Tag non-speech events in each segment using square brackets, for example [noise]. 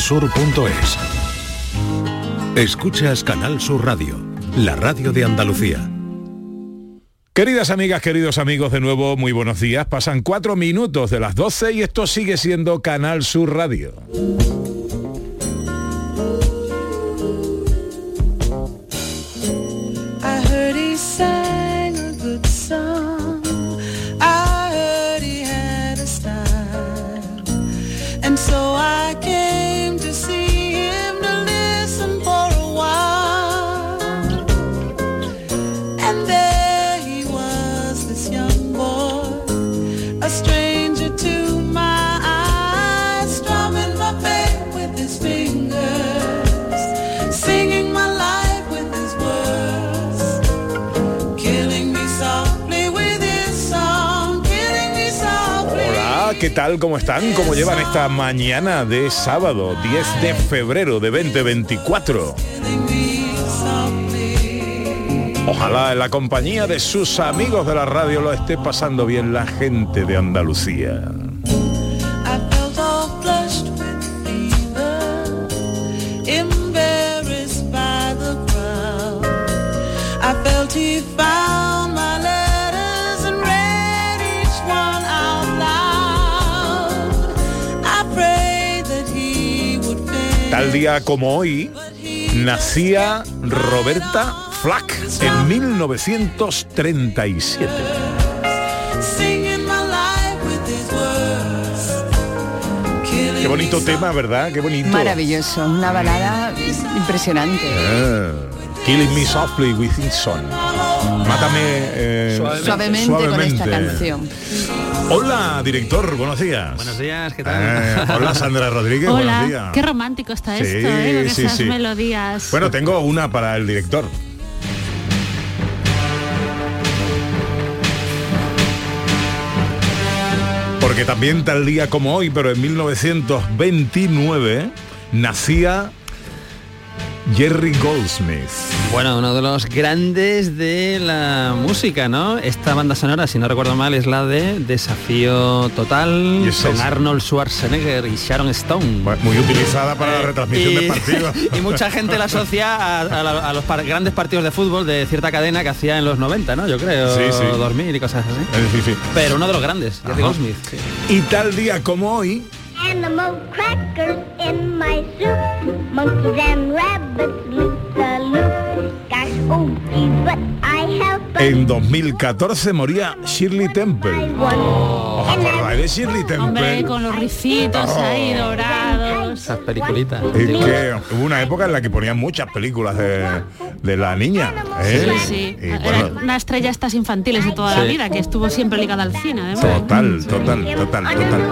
sur.es. Escuchas Canal Sur Radio, la radio de Andalucía. Queridas amigas, queridos amigos, de nuevo muy buenos días. Pasan cuatro minutos de las 12 y esto sigue siendo Canal Sur Radio. Tal? ¿Cómo están? ¿Cómo llevan esta mañana de sábado 10 de febrero de 2024? killing me softly. Ojalá en la compañía de sus amigos de la radio lo esté pasando bien la gente de Andalucía. Tal día como hoy nacía Roberta Flack en 1937. Singing my life with his words. Killing Qué bonito tema, ¿verdad? Qué bonito. Maravilloso, una balada impresionante. Ah, Killing Me Softly with His Son. Mátame eh, Suavemente, con esta canción. Hola, director, buenos días. Buenos días, ¿qué tal? Eh, hola, Sandra Rodríguez, buenos Hola, días. qué romántico está Sí, esto, ¿eh? Con sí, esas sí. melodías. Bueno, tengo una para el director. Porque también tal día como hoy, pero en 1929, nacía Jerry Goldsmith. Bueno, uno de los grandes de la música, ¿no? Esta banda sonora, si no recuerdo mal, es la de Desafío Total Yes, con yes. Arnold Schwarzenegger y Sharon Stone. Muy utilizada para la retransmisión y, de partidos. [laughs] y mucha gente la asocia a, a la- a los par- grandes partidos de fútbol de cierta cadena que hacía en los 90, ¿no? Yo creo, Sí, sí. 2000 y cosas así. Sí. Pero uno de los grandes, Jerry. Goldsmith. Y tal día como hoy, Animal crackers in my soup. Monkeys and rabbits loop oh en 2014, moría Shirley Temple. Won. ¿Os acordáis de Shirley Hombre, Temple? con los ricitos ahí Oh. dorados. Esas peliculitas. Es que hubo una época en la que ponían muchas películas de, de la niña. ¿eh? Sí, sí. Y Era bueno, una estrella estas infantiles de toda la vida, que estuvo siempre ligada al cine, además. total, total, total, total.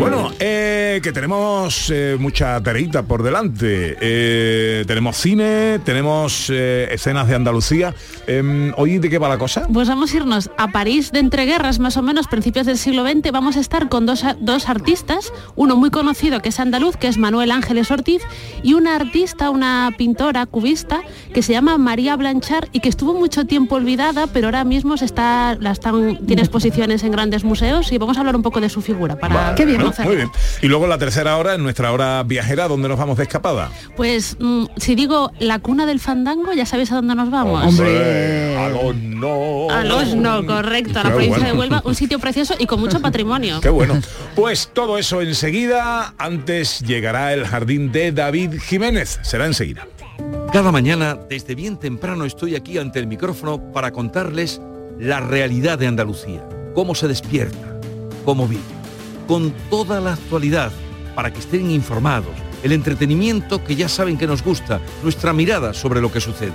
Bueno, eh, que tenemos eh, mucha terita por delante. Eh, tenemos cine, tenemos eh, escenas de Andalucía. Em, ¿Hoy de qué va la cosa? Pues vamos a irnos a París de entreguerras, más o menos, principios del siglo XX. Vamos a estar con dos, dos artistas, uno muy conocido que es andaluz, que es Manuel Ángeles Ortiz, y una artista, una pintora cubista, que se llama María Blanchard y que estuvo mucho tiempo olvidada, pero ahora mismo se está, la están, tiene exposiciones en grandes museos y vamos a hablar un poco de su figura para Vale, bien, Muy bien. Y luego la tercera hora, en nuestra hora viajera, donde nos vamos de escapada. Pues mm, si digo la cuna del fandango, ya sabéis a dónde nos vamos. Hombre. A los no. A los no, correcto, a la Qué provincia bueno. de Huelva, un sitio precioso y con mucho patrimonio. Qué bueno. Pues todo eso enseguida. Antes llegará el jardín de David Jiménez. Será enseguida. Cada mañana, desde bien temprano, estoy aquí ante el micrófono para contarles la realidad de Andalucía, cómo se despierta, cómo vive, con toda la actualidad, para que estén informados, el entretenimiento que ya saben que nos gusta, nuestra mirada sobre lo que sucede.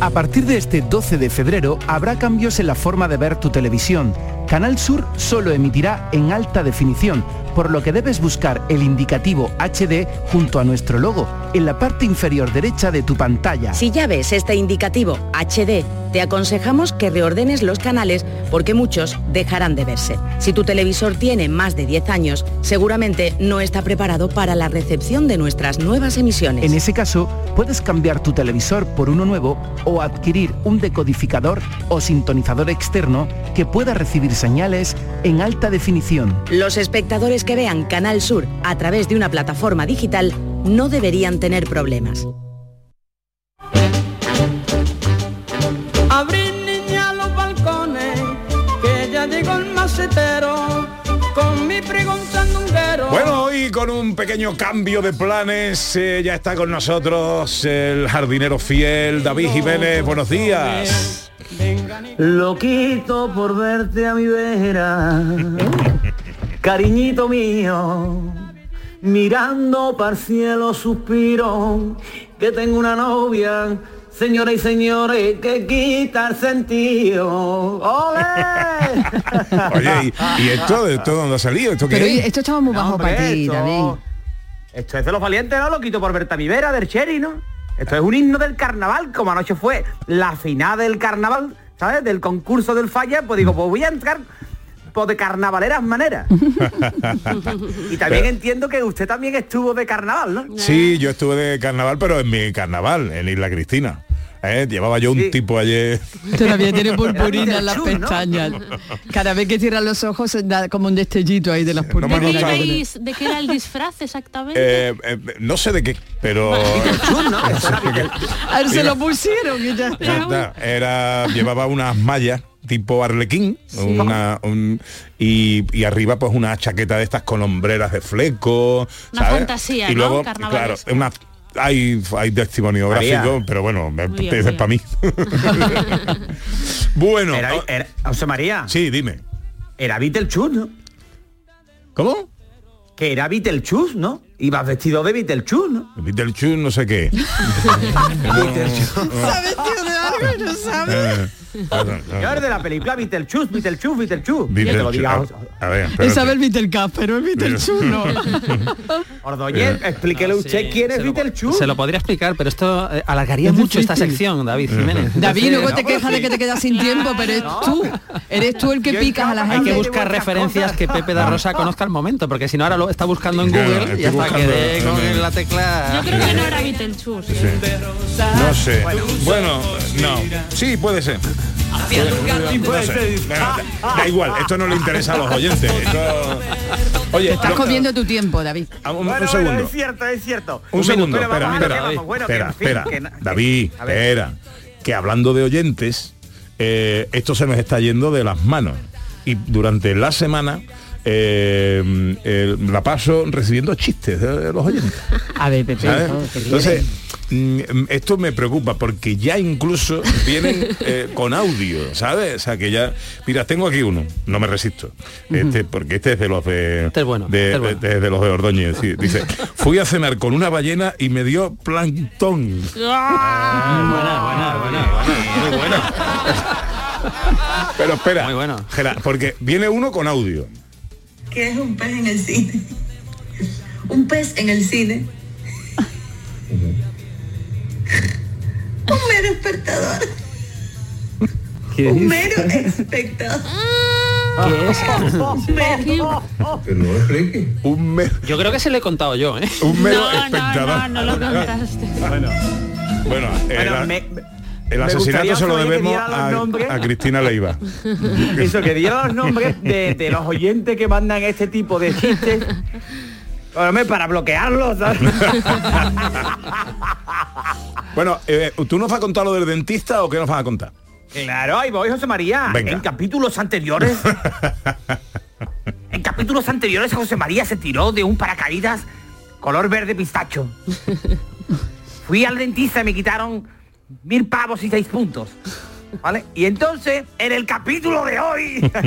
A partir de este 12 de febrero habrá cambios en la forma de ver tu televisión. Canal Sur solo emitirá en alta definición, por lo que debes buscar el indicativo HD junto a nuestro logo en la parte inferior derecha de tu pantalla. Si ya ves este indicativo HD, te aconsejamos que reordenes los canales porque muchos dejarán de verse. Si tu televisor tiene más de 10 años, seguramente no está preparado para la recepción de nuestras nuevas emisiones. En ese caso, puedes cambiar tu televisor por uno nuevo o adquirir un decodificador o sintonizador externo que pueda recibir señales en alta definición. Los espectadores que vean Canal Sur a través de una plataforma digital no deberían tener problemas. Con mi pregón sandunguero. Bueno, hoy con un pequeño cambio de planes, eh, ya está con nosotros el jardinero fiel David Jiménez. Buenos días. Loquito por verte a mi vera, [laughs] cariñito mío, mirando para el cielo suspiro, que tengo una novia, señoras y señores, que quita el sentido. ¡Ole! [laughs] Oye, ¿y, y esto, esto dónde ha salido? ¿Esto qué Pero es? esto estaba muy bajo Hombre, para ti, esto- David. Esto es de los valientes, ¿no? Loquito por verte a mi vera, del Cherry, ¿no? Esto es un himno del carnaval, como anoche fue la final del carnaval, ¿sabes? Del concurso del falla, pues digo, pues voy a entrar pues, de carnavaleras maneras. [laughs] Y también entiendo que usted también estuvo de carnaval, ¿no? Sí, yo estuve de carnaval, pero en mi carnaval, en Isla Cristina. ¿Eh? Llevaba yo un tipo ayer. Todavía tiene purpurina en las ¿no? pestañas. [laughs] Cada vez que cierra los ojos da como un destellito ahí de las me ¿De purpurinas. qué, iréis- de qué era el disfraz exactamente? Eh, eh, no sé de qué, pero... [laughs] A ver, se lo pusieron y ya está. Ya está. Era, llevaba unas mallas tipo arlequín una, un- y, y arriba pues una chaqueta de estas con hombreras de fleco Una ¿sabes? fantasía, y ¿no? luego claro una hay, hay testimonio María. gráfico pero bueno muy para mí [laughs] bueno Era, era- José María, sí dime era Beetlejuice, ¿no? ¿cómo? Que era Beetlejuice, ¿no? Ibas vestido de Beetlejuice, ¿no? Beetlejuice no sé qué [laughs] ¿Sabes, tío, de algo no? Eh, de la película lo Beetlejuice. diga a, ver Él espérate. sabe el Beetlecap, pero el Beetlejuice no. [laughs] Ordóñez, explíquele usted quién es se lo, Beetlejuice. se lo podría explicar, pero esto eh, alargaría mucho esta sección, David Jiménez. David, luego te quejas de que te quedas sin [laughs] tiempo, pero es tú. Eres tú el que picas a la estaba- Hay gente. que buscar referencias cosas. que Pepe da Rosa conozca al momento, porque si no ahora lo está buscando en Google y hasta buscando quedé con el- la tecla. Yo creo que no era Beetlejuice. no sé bueno no sí puede ser No sé. Da, da igual, esto no le interesa a los oyentes. [laughs] esto- Oye, Estás lo- comiendo tu tiempo, David. Ah, un, un Bueno, bueno, segundo. es cierto, es cierto. Un, segundo, Pero espera, espera, que. Bueno, que, espera, en fin, espera. que que- David, ver. espera. Que hablando de oyentes, eh, esto se nos está yendo de las manos. Y durante la semana eh, eh, la paso recibiendo chistes de los oyentes. A ver, Pepe. ¿sabes? hijo, ¿qué Entonces, mm, esto me preocupa porque ya incluso vienen [laughs] eh, con audio, ¿sabes? O sea, que ya... Mira, tengo aquí uno, no me resisto. Este, porque este es de los de... Este es bueno, De, este es bueno. de- de los de Ordóñez. sí. [laughs] Dice, fui a cenar con una ballena y me dio plancton. buena, buena, buena, muy buena. [laughs] Pero espera, Muy bueno. Gera, porque viene uno con audio. ¿Qué es un pez en el cine? Un pez en el cine. Un mero espectador. Un mero espectador. ¿Qué es? [laughs] Un mero. [laughs] Un, me- Yo creo que se le he contado yo, ¿eh? un mero No, no, espectador. no, no lo contaste. Bueno, Bueno, me- el asesinato se lo debemos a, Cristina Leiva. [laughs] Eso, que diera los nombres de, de los oyentes que mandan este tipo de chistes. Para bloquearlos. [laughs] Bueno, eh, ¿tú nos vas a contar lo del dentista o qué nos vas a contar? Claro, ahí voy, José María. Venga. En capítulos anteriores. [laughs] en capítulos anteriores José María se tiró de un paracaídas color verde pistacho. Fui al dentista y me quitaron mil pavos y seis puntos. ¿Vale? Y entonces, en el capítulo de hoy... [laughs]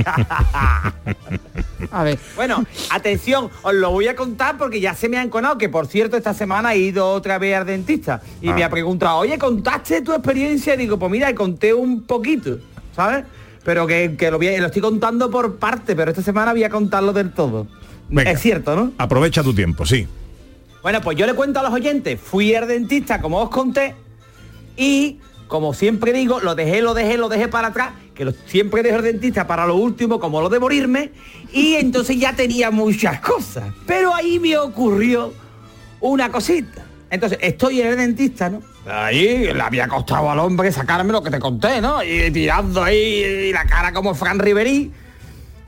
A ver. Bueno, atención, os lo voy a contar porque ya se me ha enconado que por cierto esta semana he ido otra vez al dentista y me ha preguntado, oye, ¿contaste tu experiencia? Y digo, pues mira, conté un poquito, ¿sabes? Pero que, que lo, voy a- lo estoy contando por parte, pero esta semana voy a contarlo del todo. Venga. Es cierto, ¿no? Aprovecha tu tiempo, sí. Bueno, pues yo le cuento a los oyentes, fui al dentista, como os conté, y como siempre digo, lo dejé, lo dejé, lo dejé para atrás, que lo- siempre dejo el dentista para lo último, como lo de morirme, y entonces ya tenía muchas cosas. Pero ahí me ocurrió una cosita. Entonces, estoy en el dentista, ¿no? Ahí le había costado al hombre sacarme lo que te conté, ¿no? Y tirando ahí la cara como Fran Ribery.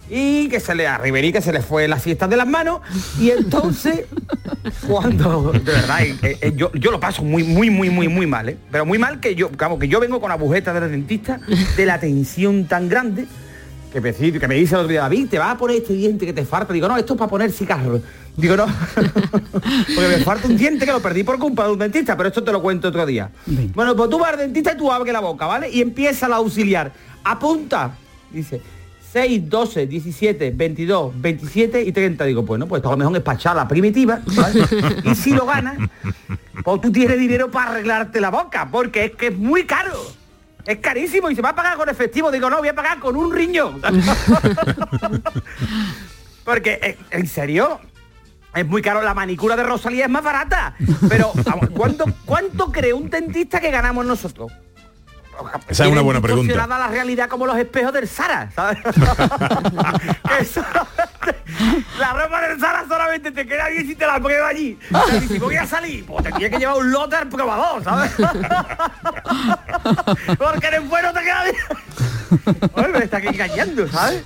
Y que se le a Ribery que se le fue la fiesta de las manos. Y entonces, [laughs] cuando, de verdad, eh, eh, yo, yo lo paso muy, muy, muy, muy, muy mal, ¿eh? Pero muy mal que yo, vamos, que yo vengo con agujeta del dentista, de la tensión tan grande, que me, dice- que me dice el otro día, David, te vas a poner este diente que te falta. Digo, no, esto es para poner cigarro. Digo, no, [laughs] porque me falta un diente que lo perdí por culpa de un dentista, pero esto te lo cuento otro día. Bueno, pues tú vas al dentista y tú abres la boca, ¿vale? Y empieza la auxiliar. Apunta. Dice, 6, 12, 17, 22, 27 y 30. Digo, bueno, pues a lo mejor es para la primitiva, ¿vale? [laughs] y si lo ganas, pues tú tienes dinero para arreglarte la boca, porque es que es muy caro. Es carísimo y se va a pagar con efectivo. Digo, no, voy a pagar con un riñón. [laughs] porque, eh, en serio, es muy caro. La manicura de Rosalía es más barata. Pero, ¿cuánto, ¿cuánto cree un dentista que ganamos nosotros? Esa es una buena pregunta. la realidad como los espejos del Sara, ¿sabes? [laughs] La ropa del Sara solamente te queda bien si te la pruebas allí. O sea, y si voy a salir, pues te tienes que llevar un lote al probador, ¿sabes? [laughs] Porque después no te queda bien. Oye, me está aquí engañando, ¿sabes?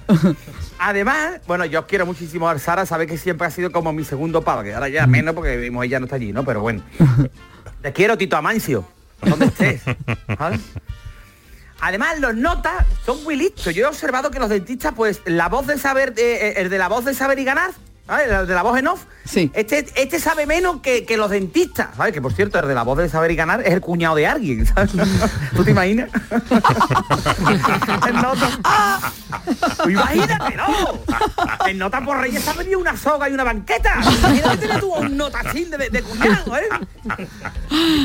Además, bueno, yo quiero muchísimo al Sara, sabe que siempre ha sido como mi segundo padre. Ahora ya menos porque vimos ella no está allí, ¿no? Pero bueno. Te quiero, Tito Amancio. Donde estés. Además, los notas son muy listos. Yo he observado que los dentistas, pues, la voz de saber, eh, el de la voz de saber y ganar, El de la voz en off, este, este sabe menos que, que los dentistas, ¿sabes? Que por cierto, el de la voz de saber y ganar es el cuñado de alguien, ¿sabes? [laughs] ¿Tú te imaginas? El nota- ¡Ah! Imagínate, no. En nota por Reyes ha venido una soga y una banqueta. Imagínate tú un notacín de, de, cuñado, ¿eh?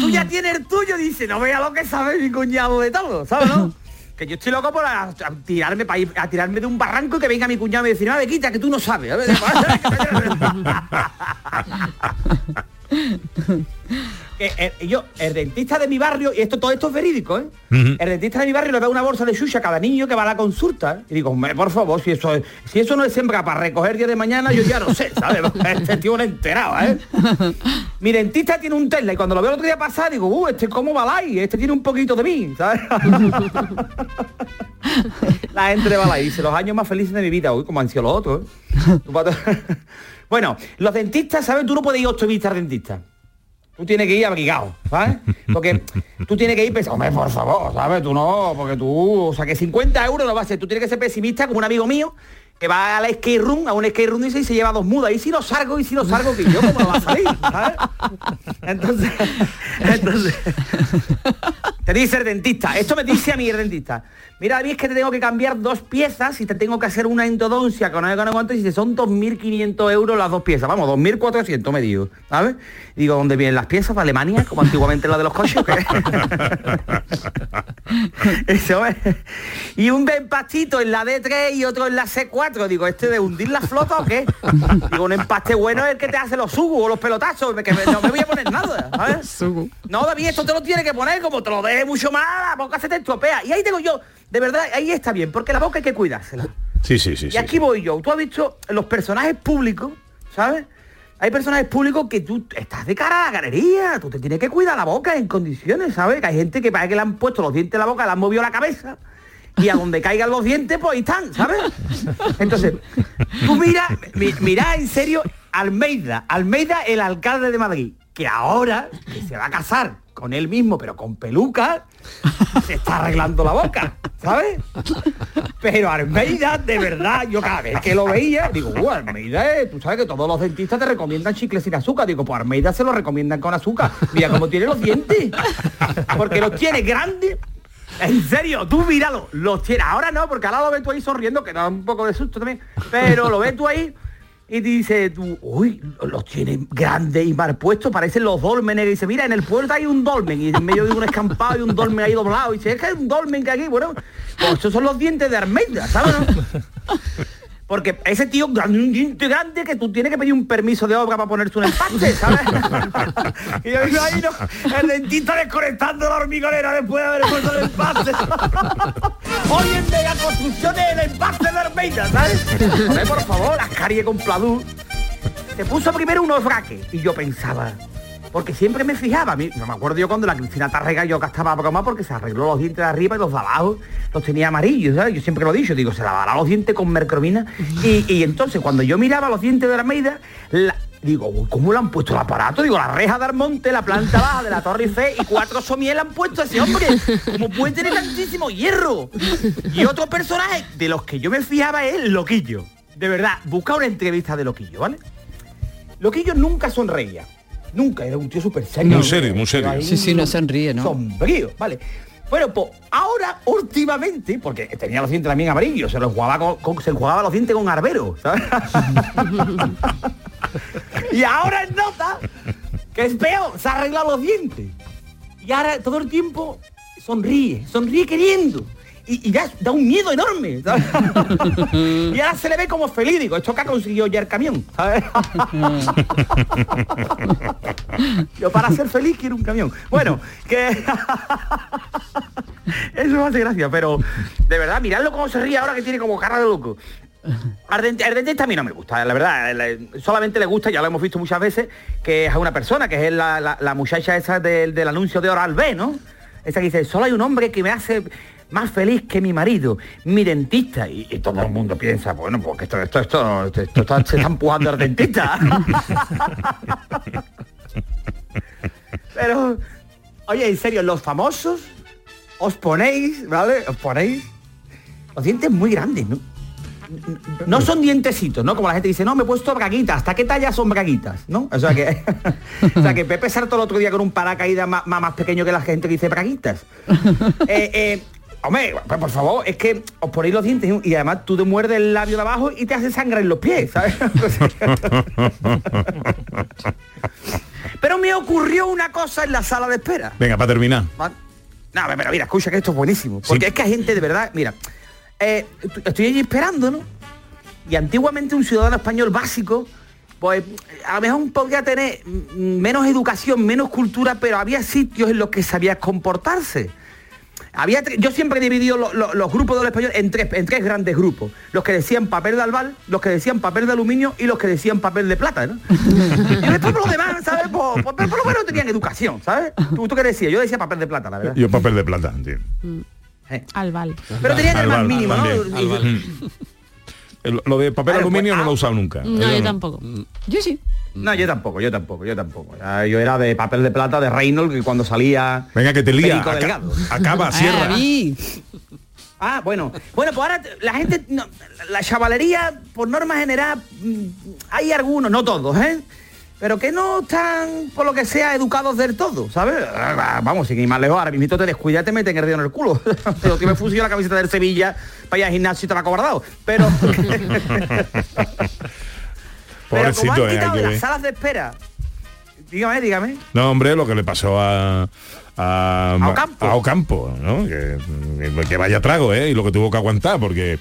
Tú ya tienes el tuyo, dice, no vea lo que sabe mi cuñado de todo, ¿sabes, no? Que yo estoy loco por a- tirarme ir a tirarme de un barranco y que venga mi cuñado y me dice, no, quita, que tú no sabes. [laughs] [laughs] [laughs] Eh, yo, el dentista de mi barrio, y esto todo esto es verídico, ¿eh? El dentista de mi barrio le da una bolsa de chucha a cada niño que va a la consulta. Y digo, "Hombre, por favor, si eso es, si eso no es sembra para recoger día de mañana, yo ya no sé, ¿sabes? [laughs] Este tío no ha enterado, ¿eh? [laughs] Mi dentista tiene un Tesla y cuando lo veo el otro día pasar digo, uh, este cómo va Balay, este tiene un poquito de mí, ¿sabes? La gente de Balay dice, los años más felices de mi vida, uy, como han sido los otros. Bueno, los dentistas, ¿sabes? Tú no puedes ir ocho vistas al dentista. Tú tienes que ir abrigado, ¿sabes? [laughs] Porque tú tienes que ir pensando, hombre, por favor, ¿sabes? Tú no, porque tú, o sea, que 50 euros no va a ser. Tú tienes que ser pesimista como un amigo mío que va a la skate room, a un skate room y se lleva dos mudas. Y si no salgo, y si no salgo, que yo, ¿cómo no va a salir? ¿sabes? Entonces, [laughs] entonces, te dice el dentista, esto me dice a mí el dentista. Mira, David, es que te tengo que cambiar dos piezas y te tengo que hacer una endodoncia con no sé cuánto, y son 2.500 euros las dos piezas. Vamos, 2.400 me digo, ¿sabes? Digo, ¿dónde vienen las piezas? ¿De Alemania? Como antiguamente la de los coches. ¿o qué? [laughs] Eso es. Y un empastito en la D3 y otro en la C4. Digo, ¿este de hundir la flota o qué? Digo, un empaste bueno es el que te hace los sugos o los pelotazos, que me- no me voy a poner nada, ¿sabes? No, David, esto te lo tiene que poner como te lo deje mucho más, la boca se te estropea. Y ahí digo yo, de verdad, ahí está bien, porque la boca hay que cuidársela. Sí, sí, sí. y sí, aquí voy yo. Tú has visto los personajes públicos, ¿sabes? Hay personajes públicos que tú estás de cara a la galería, tú te tienes que cuidar la boca en condiciones, ¿sabes? Que hay gente que parece que le han puesto los dientes en la boca, le han movido la cabeza y a donde caigan los dientes, pues ahí están, ¿sabes? Entonces, tú mira, mi- mira en serio Almeida, Almeida el alcalde de Madrid, que ahora que se va a casar con él mismo, pero con peluca, se está arreglando la boca, ¿sabes? Pero Almeida, de verdad, yo cada vez que lo veía, digo, uh, Almeida, eh, tú sabes que todos los dentistas te recomiendan chicles sin azúcar. Digo, pues Almeida se lo recomiendan con azúcar. Mira cómo tiene los dientes. Porque los tiene grandes, En serio, tú míralo, los tienes. Ahora no, porque ahora lo ves tú ahí sonriendo, que da un poco de susto también. Pero lo ves tú ahí y dice tú, uy, los tienes grandes y mal puestos, parecen los dolmenes. Y dice, mira, en el puerto hay un dolmen. Y en medio de un escampado y un dolmen ahí doblado. Y dice, es que hay un dolmen que aquí, bueno, pues esos son los dientes de Armeida, ¿sabes? [laughs] Porque ese tío grande, que tú tienes que pedir un permiso de obra para ponerte un empaste, ¿sabes? [laughs] y yo digo, ahí no, el dentista desconectando la hormigonera después de haber puesto el empaste. [laughs] Hoy en Mega Construcciones el empaste de Armeida, ¿sabes? Por favor, las caries con Pladú. Se puso primero unos braques y yo pensaba, porque siempre me fijaba, no me acuerdo yo cuando la Cristina Tarrega yo gastaba broma porque se arregló los dientes de arriba y los de abajo los tenía amarillos, ¿sabes? Yo siempre lo he dicho, digo, se lavará los dientes con mercromina. Y, y entonces cuando yo miraba los dientes de Armeida, la- digo, ¿cómo le han puesto el aparato? Digo, la reja de Armonte, la planta baja de la Torre Eiffel y cuatro somier le han puesto a ese hombre. ¿Cómo puede tener tantísimo hierro? Y otro personaje de los que yo me fijaba es Loquillo. De verdad, busca una entrevista de Loquillo, ¿vale? Loquillo nunca sonreía. Nunca, era un tío súper serio. Muy serio, muy serio. Sí, sí, no sonríe, ¿no? Sombrío, vale. Bueno, pues ahora, últimamente, porque tenía los dientes también amarillos, se los jugaba con, con- se jugaba los dientes con arbero, ¿sabes? [laughs] y ahora es nota que es peor, se ha arreglado los dientes. Y ahora todo el tiempo sonríe, sonríe queriendo. Y, y da, da un miedo enorme. ¿sabes? [laughs] y ahora se le ve como feliz, digo, esto que ha conseguido ya el camión. ¿sabes? [laughs] Yo para ser feliz quiero un camión. Bueno, que... [laughs] Eso me hace gracia, pero de verdad, miradlo cómo se ríe ahora que tiene como cara de loco. El dentista a mí no me gusta, la verdad. le- solamente le gusta, ya lo hemos visto muchas veces, que es a una persona, que es la, la- la muchacha esa del, del anuncio de Oral B, ¿no? Esa que dice, solo hay un hombre que me hace más feliz que mi marido, mi dentista. Y, todo el mundo piensa, bueno, porque esto, esto, esto, esto, esto está- se está empujando al dentista. Pero, oye, en serio, los famosos os ponéis, ¿vale? Os ponéis los dientes muy grandes, ¿no? No son dientecitos, ¿no? Como la gente dice, no, me he puesto braguitas. ¿Hasta qué talla son braguitas? ¿No? O sea que, [laughs] o sea que Pepe Sarto el otro día con un paracaídas más, más pequeño que la gente que dice braguitas. Eh, eh, hombre, pues, por favor, es que os ponéis los dientes y además tú te muerdes el labio de abajo y te hace sangre en los pies, ¿sabes? [laughs] Pero me ocurrió una cosa en la sala de espera. Venga, para terminar. No, pero mira, escucha que esto es buenísimo. Porque es que hay gente de verdad, mira, eh, estoy allí esperando, ¿no? Y antiguamente un ciudadano español básico, pues a lo mejor podía tener menos educación, menos cultura, pero había sitios en los que sabía comportarse. Había yo siempre he dividido lo- lo- los grupos del español en tres, en tres grandes grupos. Los que decían papel de albal, los que decían papel de aluminio y los que decían papel de plata, ¿no? y después por lo demás, ¿sabes? Por, por- por lo menos tenían educación, ¿sabes? ¿Tú, tú qué decías? Yo decía papel de plata, la verdad. Yo papel de plata, tío. Albal. Pero tenían el más Albal, mínimo, ¿no? Lo de papel Claro, aluminio pues, no lo he usado nunca. No, yo tampoco. Yo sí. No, yo tampoco, yo tampoco, yo tampoco. Yo era de papel de plata de Reynolds que cuando salía. Venga, que te lía. Acaba, [laughs] cierra. Ah, bueno. Bueno, pues ahora la gente, no, la chavalería, por norma general, mm, hay algunos, no todos, ¿eh? Pero que no están, por lo que sea, educados del todo, ¿sabes? Ah, Vamos, sin ir más lejos, ahora mismo te descuida te meten el dedo en el culo. [laughs] Pero que me fusiló la camiseta del Sevilla para ir al gimnasio y te la cobardado. Pero... [laughs] Pero como han eh, quitado de las salas de espera. Dígame, dígame. No, hombre, lo que le pasó a a, A Ocampo. a Ocampo, ¿no? Que, que vaya trago, ¿eh? Y lo que tuvo que aguantar, porque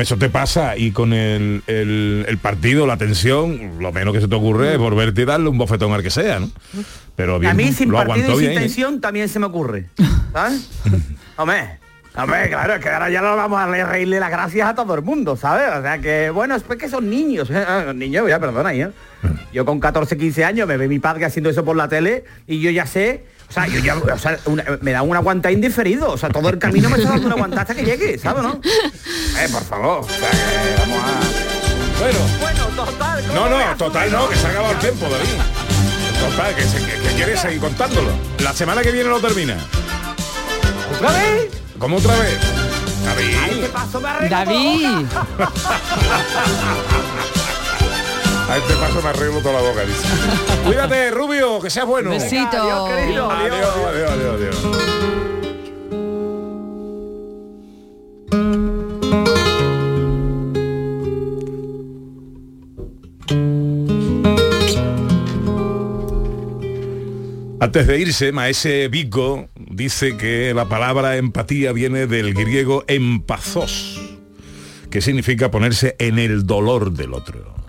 eso te pasa y con el, el- el partido, la tensión, lo menos que se te ocurre es volverte y darle un bofetón al que sea, ¿no? Pero bien, a mí sin lo partido y sin bien. ¿eh? tensión también se me ocurre. [laughs] ¿Sabes? Hombre, hombre, claro, es que ahora ya no vamos a reírle las gracias a todo el mundo, ¿sabes? O sea que, bueno, es que son niños, ¿eh? Ah, niños, ya perdona, ¿eh? Yo con 14, 15 años me ve mi padre haciendo eso por la tele y yo ya sé, o sea, yo ya, o sea, una- me da una aguanta indiferido, o sea, todo el camino me está dando una aguanta hasta que llegue, ¿sabes, no? Eh, por favor, o sea, que vamos a... Bueno, bueno, total. ¿cómo No, no, total no, que se ha acabado el tiempo, David. Total, que, se- que- que quiere seguir contándolo. La semana que viene lo termina. ¿Otra vez? ¿Cómo otra vez? David. ¿Qué pasó? Me arreglo David. [laughs] A este paso me arreglo toda la boca, dice. [laughs] Cuídate, Rubio, que seas bueno. Besito. Adiós, querido. Adiós, adiós, adiós, adiós. Antes de irse, Maese Vico dice que la palabra empatía viene del griego empazos, que significa ponerse en el dolor del otro.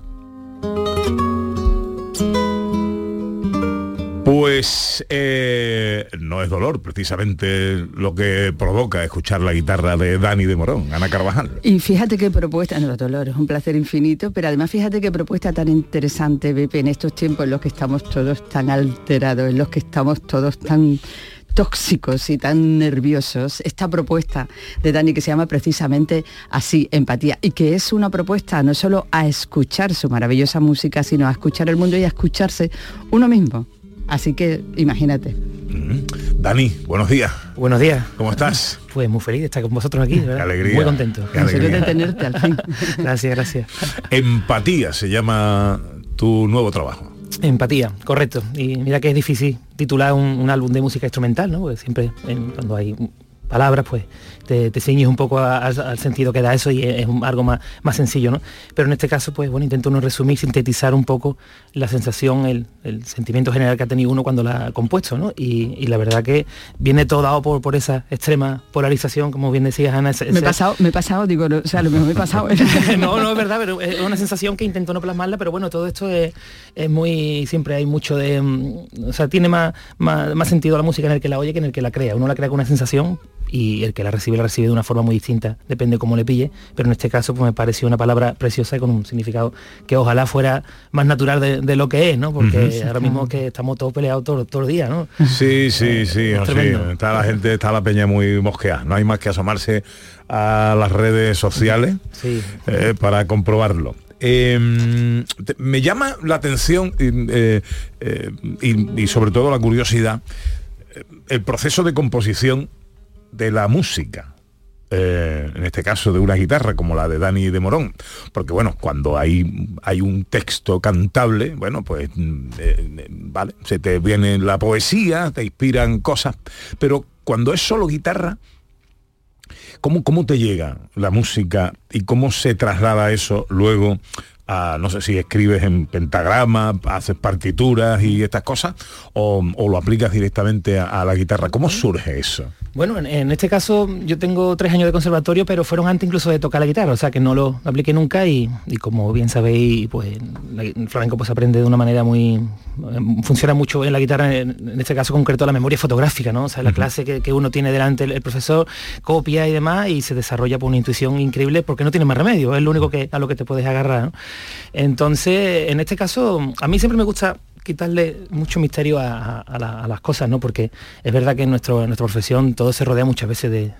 Pues eh, no es dolor precisamente lo que provoca escuchar la guitarra de Dani de Morón, Ana Carvajal. Y fíjate qué propuesta, no, dolor, es un placer infinito, pero además fíjate qué propuesta tan interesante, Pepe, en estos tiempos en los que estamos todos tan alterados, en los que estamos todos tan tóxicos y tan nerviosos, esta propuesta de Dani que se llama precisamente así, empatía, y que es una propuesta no solo a escuchar su maravillosa música, sino a escuchar el mundo y a escucharse uno mismo. Así que imagínate. Dani, buenos días. Buenos días. ¿Cómo estás? [laughs] Pues muy feliz de estar con vosotros aquí, ¿verdad? Qué alegría. Muy contento. Qué alegría. de tenerte al fin. [laughs] gracias, gracias. Empatía se llama tu nuevo trabajo. Empatía, correcto. Y mira que es difícil titular un, un álbum de música instrumental, ¿no? Porque siempre en- cuando hay palabras, pues te, te ciñes un poco a- al, al sentido que da eso y es, algo más, más sencillo, ¿no? Pero en este caso, pues bueno, intento uno resumir, sintetizar un poco la sensación, el, el sentimiento general que ha tenido uno cuando la ha compuesto, ¿no? Y, y la verdad que viene todo dado por, por esa extrema polarización, como bien decías, Ana. ese- Me he pasado, me he pasado, digo, no, o sea, lo mismo me he pasado. [laughs] [laughs] no, no, es verdad, pero es una sensación que intento no plasmarla, pero bueno, todo esto es, es muy, siempre hay mucho de, mm, o sea, tiene más, más, más sentido la música en el que la oye que en el que la crea. Uno la crea con una sensación y el que la recibe la recibe de una forma muy distinta, depende cómo le pille, pero en este caso pues me pareció una palabra preciosa y con un significado que ojalá fuera más natural de, de lo que es, ¿no? Porque ahora mismo que estamos todos peleados todo, todo el día, ¿no? Sí, sí, sí, no, sí. Está la gente, está la peña muy mosqueada. No hay más que asomarse a las redes sociales Sí. eh, para comprobarlo. Eh, te- me llama la atención y, eh, eh, y- y sobre todo la curiosidad eh, el proceso de composición de la música. eh, en este caso de una guitarra como la de Dani de Morón porque bueno cuando hay hay un texto cantable bueno pues mm, eh, eh, vale se te viene la poesía te inspiran cosas pero cuando es solo guitarra ¿Cómo, ¿Cómo te llega la música y cómo se traslada eso luego a, no sé si escribes en pentagrama, haces partituras y estas cosas, o, o lo aplicas directamente a, a la guitarra? ¿Cómo surge eso? Bueno, en, en este caso yo tengo tres años de conservatorio, pero fueron antes incluso de tocar la guitarra, o sea que no lo apliqué nunca y, y como bien sabéis, pues la- el flamenco pues aprende de una manera muy... eh, funciona mucho en la guitarra, en, en este caso concreto la memoria fotográfica, ¿no? O sea, la clase que, que uno tiene delante el, el profesor, copia y demás y se desarrolla por una intuición increíble porque no tiene más remedio, es lo único que, a lo que te puedes agarrar, ¿no? Entonces, en este caso, a mí siempre me gusta quitarle mucho misterio a, a- a la- a las cosas, ¿no? Porque es verdad que en, nuestro, en nuestra profesión todo se rodea muchas veces de,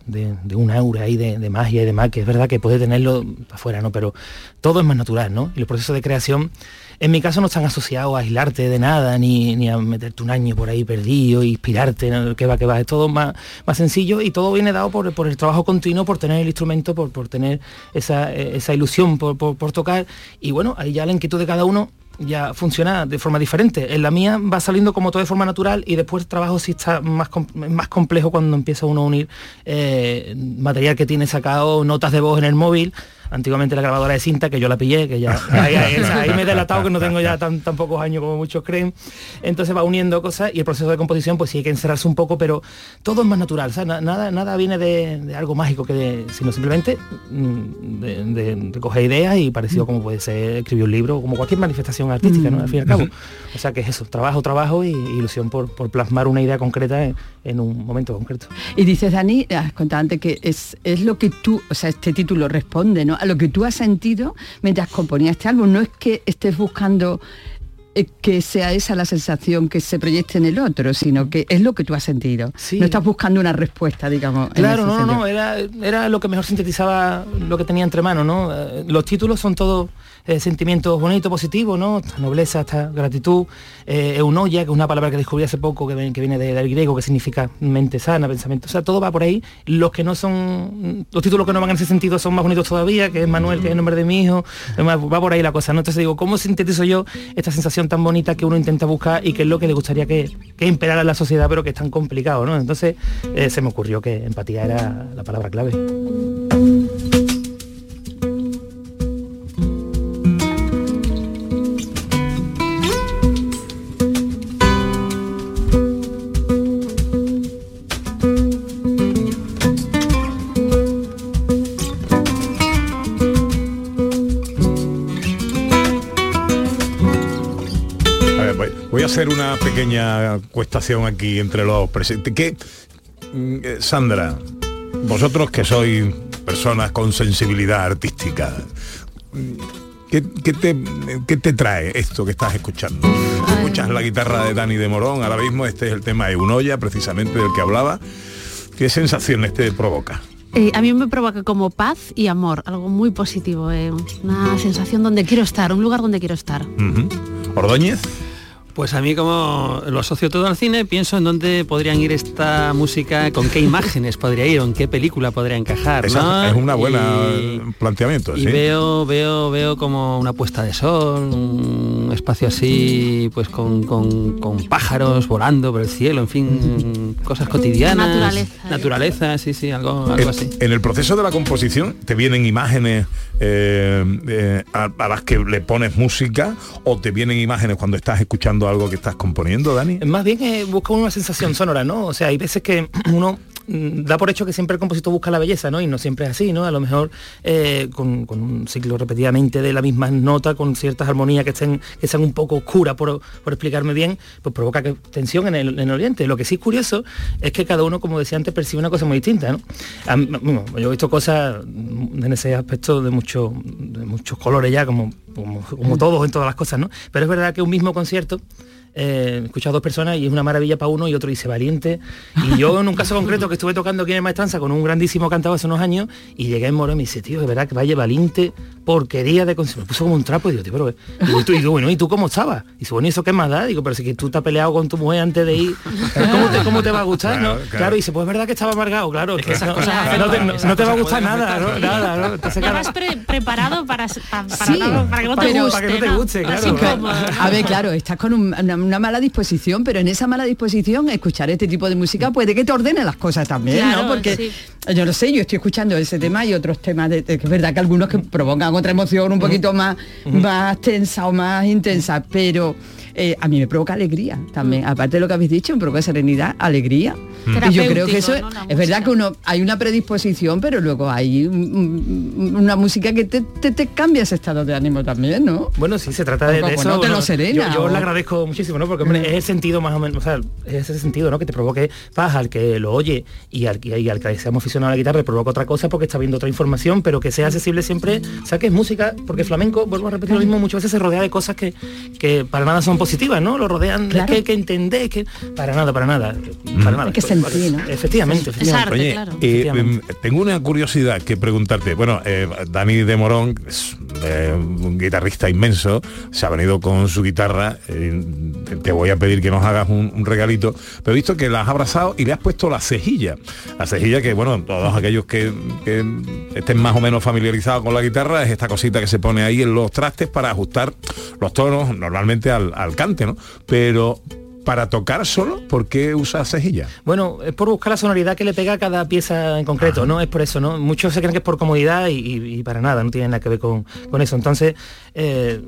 un aura ahí de, magia y demás, que es verdad que puede tenerlo afuera, ¿no? Pero todo es más natural, ¿no? Y los procesos de creación, en mi caso, no están asociados a aislarte de nada, ni, ni a meterte un año por ahí perdido, inspirarte, ¿no? que va, que va, es todo más, sencillo y todo viene dado por, el trabajo continuo, por tener el instrumento, por, por tener esa, eh, esa ilusión por, por- por tocar. Y bueno, ahí ya la inquietud de cada uno ya funciona de forma diferente. En la mía va saliendo como todo de forma natural y después el trabajo sí está más, más complejo cuando empieza uno a unir eh, material que tiene sacado, notas de voz en el móvil. Antiguamente la grabadora de cinta, que yo la pillé, que ya [laughs] ahí, ahí- ahí me he delatado que no tengo ya tan, tan pocos años como muchos creen. Entonces va uniendo cosas y el proceso de composición pues sí hay que encerrarse un poco, pero todo es más natural. o sea, na- nada, nada viene de, de algo mágico, que de- sino simplemente mm, de, de- de coger ideas y parecido como puede ser escribir un libro, como cualquier manifestación artística, ¿no? Al fin y al cabo. O sea que es eso, trabajo, trabajo y ilusión por, por plasmar una idea concreta en, en un momento concreto. Y dices, Dani, has contado antes que es, es lo que tú, o sea, este título responde, ¿no? A lo que tú has sentido mientras componías este álbum. No es que estés buscando eh, que sea esa la sensación que se proyecte en el otro, sino que es lo que tú has sentido. No estás buscando una respuesta, digamos. Claro, no, sentido. no, era, era lo que mejor sintetizaba lo que tenía entre manos, ¿no? Eh, Los títulos son todos eh, sentimientos bonitos, positivos, ¿no? Esta nobleza, esta gratitud, eh, eunoia, que es una palabra que descubrí hace poco, que, ven- que viene de- del griego, que significa mente sana, pensamiento, o sea, todo va por ahí. Los que no son, los títulos que no van en ese sentido son más bonitos todavía, que es Manuel, que es el nombre de mi hijo, va por ahí la cosa, ¿no? Entonces digo, ¿cómo sintetizo yo esta sensación tan bonita que uno intenta buscar y que es lo que le gustaría que, que imperara la sociedad, pero que es tan complicado, ¿no? Entonces eh, se me ocurrió que empatía era la palabra clave. Hacer una pequeña cuestación aquí entre los presentes. ¿Qué, mm, eh, Sandra, vosotros que sois personas con sensibilidad artística, mm, ¿qué, qué te, qué te trae esto que estás escuchando? Escuchas la guitarra de Dani de Morón, ahora mismo este es el tema de Unoya, precisamente del que hablaba. ¿Qué sensaciones te provoca? Eh, a mí me provoca como paz y amor, algo muy positivo, eh, una sensación donde quiero estar, un lugar donde quiero estar. ¿Ordóñez? Pues a mí como lo asocio todo al cine, pienso en dónde podrían ir esta música, con qué imágenes podría ir o en qué película podría encajar. Esa ¿no? es una buena Y- planteamiento, Y ¿sí? veo, veo, veo como una puesta de sol, un espacio así, pues con, con- con pájaros volando por el cielo, en fin, cosas cotidianas. Naturaleza. Naturaleza, sí, sí, algo, algo En, así. en el proceso de la composición te vienen imágenes eh, eh, a, a las que le pones música o te vienen imágenes cuando estás escuchando algo que estás componiendo, Dani. Más bien eh, busca una sensación sonora, ¿no? O sea, hay veces que uno da por hecho que siempre el compositor busca la belleza, ¿no? Y no siempre es así, ¿no? A lo mejor eh, con, con un ciclo repetidamente de la misma nota, con ciertas armonías que estén, que sean un poco oscuras, por, por explicarme bien, pues provoca que tensión en el, en el oriente. Lo que sí es curioso es que cada uno, como decía antes, percibe una cosa muy distinta, ¿no? A mí- bueno, yo he visto cosas mm, en ese aspecto de, mucho, de muchos colores ya, como, como, como todos en todas las cosas, ¿no? Pero es verdad que un mismo concierto eh, escuchado a dos personas y es una maravilla para uno y otro dice valiente. Y yo en un caso [laughs] concreto que estuve tocando aquí en Maestranza con un grandísimo cantador hace unos años y llegué en Moro y me dice, tío, de verdad que vaya valiente, porquería de concierto. Me puso como un trapo y digo, tío, pero... Y tú, y tú, bueno, ¿y tú cómo estabas? Y dice, bueno, ¿y eso qué más da? Digo, pero si que tú te has peleado con tu mujer antes de ir, [laughs] ¿cómo te, cómo te va a gustar? Claro, no? claro. claro. y dice, pues es verdad que estaba amargado, claro. que esas cosas no, afectan, te, no- esas no te va a gustar nada. Nada, ¿no? Entonces, Ya claro, vas pre- preparado para, pa- para, Sí, no- para que no te guste. para que no te guste, claro. A ver, claro, [laughs] estás con un- una, una mala disposición, pero en esa mala disposición escuchar este tipo de música puede que te ordene las cosas también, Claro, ¿no? Porque sí. yo no sé, yo estoy escuchando ese tema y otros temas de, de que es verdad que algunos que provocan otra emoción un poquito más, más tensa o más intensa, pero eh, a mí me provoca alegría también. Aparte de lo que habéis dicho, me provoca serenidad, alegría. Y yo creo que eso es verdad que uno hay una predisposición, pero luego hay un- un- una música que te, te- te cambia ese estado de ánimo también, ¿no? Bueno, sí, se trata de, como eso. no te lo bueno, serena, Yo, yo o- le agradezco muchísimo, ¿no? Porque hombre, es el sentido más o menos, o sea, es ese sentido, ¿no? Que te provoque paz al que lo oye y al, que- y al que seamos aficionados a la guitarra le provoca otra cosa porque está viendo otra información, pero que sea accesible siempre, o sea, que es música, porque flamenco, vuelvo a repetir lo mismo, muchas veces se rodea de cosas que, que para nada son positivas, ¿no? Lo rodean, Claro. es que hay que entender, que para nada, para nada, para nada. Hay que Efectivamente, efectivamente. Oye, eh, Efectivamente. tengo una curiosidad que preguntarte. Bueno, eh, Dani de Morón es eh, un guitarrista inmenso, se ha venido con su guitarra. eh, te voy a pedir que nos hagas un, un regalito, pero he visto que la has abrazado y le has puesto la cejilla. La cejilla que, bueno, todos aquellos que, que estén más o menos familiarizados con la guitarra es esta cosita que se pone ahí en los trastes para ajustar los tonos normalmente al, al cante, ¿no? Pero para tocar solo, ¿por qué usas cejilla? Bueno, es por buscar la sonoridad que le pega a cada pieza en concreto, ¿no? Es por eso, ¿no? Muchos se creen que es por comodidad y, y- y para nada, no tiene nada que ver con, con eso. Entonces, eh,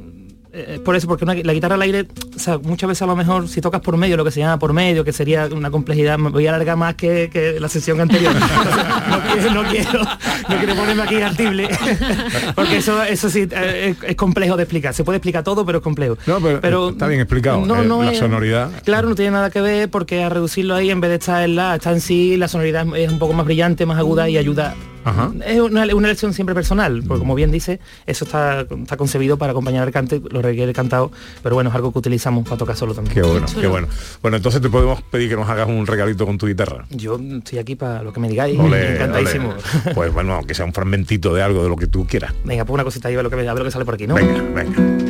es por eso, porque una- la guitarra al aire, o sea, muchas veces a lo mejor si tocas por medio, lo que se llama por medio, que sería una complejidad, me voy a alargar más que, que la sesión anterior. [laughs] No, quiero, no quiero, no quiero ponerme aquí artible, [laughs] porque eso, eso sí eh, es, es complejo de explicar. Se puede explicar todo, pero es complejo. No, pero, está bien explicado. no, eh, no la es- sonoridad. Claro, no tiene nada que ver porque a reducirlo ahí en vez de estar en la, está en sí, la sonoridad es un poco más brillante, más aguda y ayuda. Es una, una, elección siempre personal, porque mm. como bien dice, eso está, está concebido para acompañar al cante, lo requiere el cantado, pero bueno, es algo que utilizamos para tocar solo también. Qué bueno, qué bueno. Bueno, entonces te podemos pedir que nos hagas un regalito con tu guitarra. Yo estoy aquí para lo que me digáis, olé, encantadísimo. Olé. [laughs] Pues bueno, aunque sea un fragmentito de algo, de lo que tú quieras. Venga, pues una cosita ahí, a, lo que, a ver lo que sale por aquí, ¿no? Venga, venga.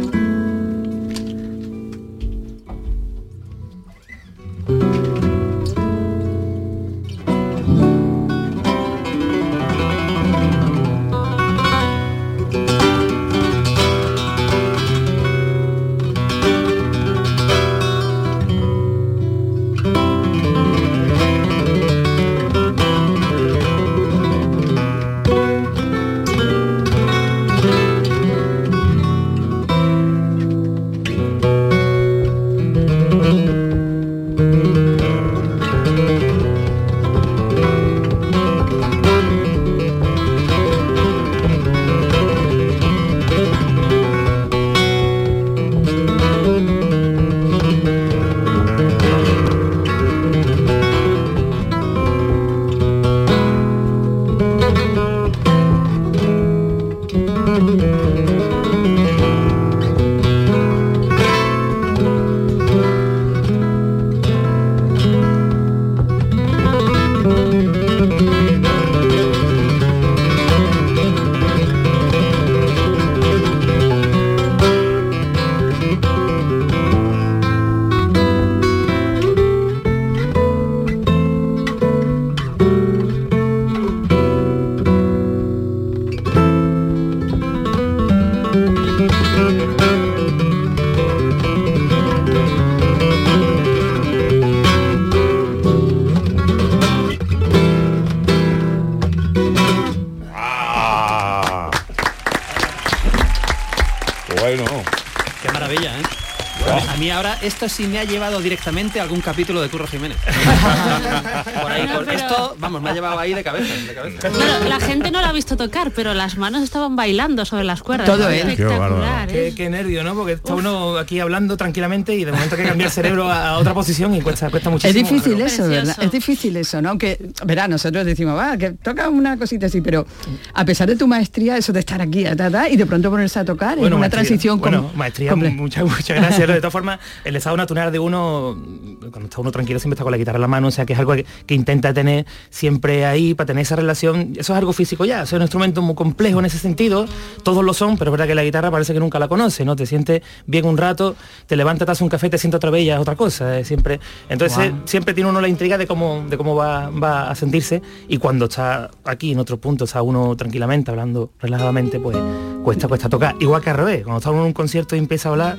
Esto sí me ha llevado directamente a algún capítulo de Curro Jiménez. [laughs] Por ahí, No, por- pero- Esto, vamos, me ha llevado ahí de cabeza. de cabeza. Claro, la gente no la ha visto tocar, pero las manos estaban bailando sobre las cuerdas. Todo Es. Espectacular, ¿eh? Qué, qué nervio, ¿no? Porque está uno aquí hablando tranquilamente y de momento hay que cambiar el cerebro a, a otra posición y cuesta, cuesta Es muchísimo. difícil pero- eso, ¿verdad? Es difícil eso, ¿no? Aunque, verá, nosotros decimos, va, que toca una cosita así, pero a pesar de tu maestría, eso de estar aquí, ta, ta, y de pronto ponerse a tocar, es una maestría. transición bueno, maestría, muchas muchas gracias. De todas formas, el estado natural de uno, cuando está uno tranquilo, siempre está con la guitarra en la mano, o sea que es algo que, que intenta tener siempre ahí para tener esa relación. Eso es algo físico ya, eso es un instrumento muy complejo en ese sentido, todos lo son, pero es verdad que la guitarra parece que nunca la conoce, ¿no? Te sientes bien un rato, te levantas, te haces un café, te sientes otra vez, ya es otra cosa, eh, siempre. Entonces siempre tiene uno la intriga de cómo, de cómo va, va a sentirse y cuando está aquí en otro punto, está uno tranquilamente hablando relajadamente, pues cuesta, cuesta tocar. Igual que al revés, cuando está uno en un concierto y empieza a hablar,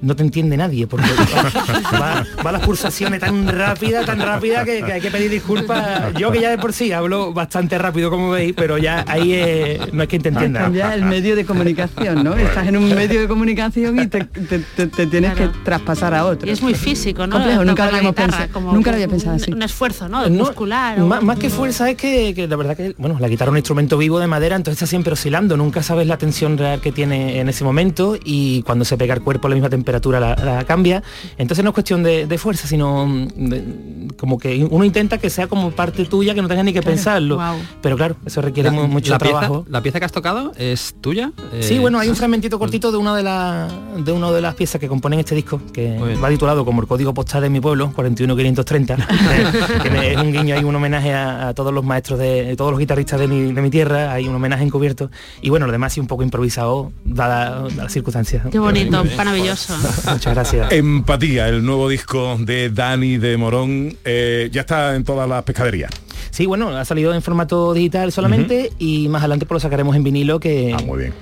no te entiende nadie, porque [laughs] va, va- va las pulsaciones tan rápidas, tan rápidas que, que hay que pedir disculpas. Yo que ya de por sí hablo bastante rápido, como veis, pero ya ahí eh, no es que te entienda. Cambia el medio de comunicación, ¿no? Estás en un medio de comunicación y te, te- te- te tienes que traspasar a otro. Y es muy físico, ¿no? Complejo, nunca lo la habíamos guitarra, pensado. como Nunca lo un- había pensado así. Un esfuerzo, ¿no? No, Muscular. o- más, que fuerza es que, que la verdad que bueno la guitarra es un instrumento vivo de madera entonces está siempre oscilando nunca sabes la tensión real que tiene en ese momento y cuando se pega el cuerpo a la misma temperatura la, la cambia. Entonces no es cuestión de, de fuerza sino mm, de- como que uno intenta que sea como parte tuya que no tengas ni que pensarlo. Pero claro eso requiere mu- mucho la pieza, trabajo. ¿La pieza que has tocado es tuya? Sí, Eh, bueno, hay un fragmentito cortito de una de las de una de las piezas que componen este disco, que va titulado como el código postal de mi pueblo, 41530, [laughs] que es un guiño, hay un homenaje a, a todos los maestros de todos los guitarristas de mi, de mi tierra, hay un homenaje encubierto. Y bueno, lo demás sí un poco improvisado, dada, dada las circunstancias. Qué bonito, maravilloso. [laughs] Muchas gracias. Empatía, el nuevo disco de Dani de Morón, eh, ya está en todas las pescaderías. Sí, bueno, ha salido en formato digital solamente y más adelante pues lo sacaremos en vinilo que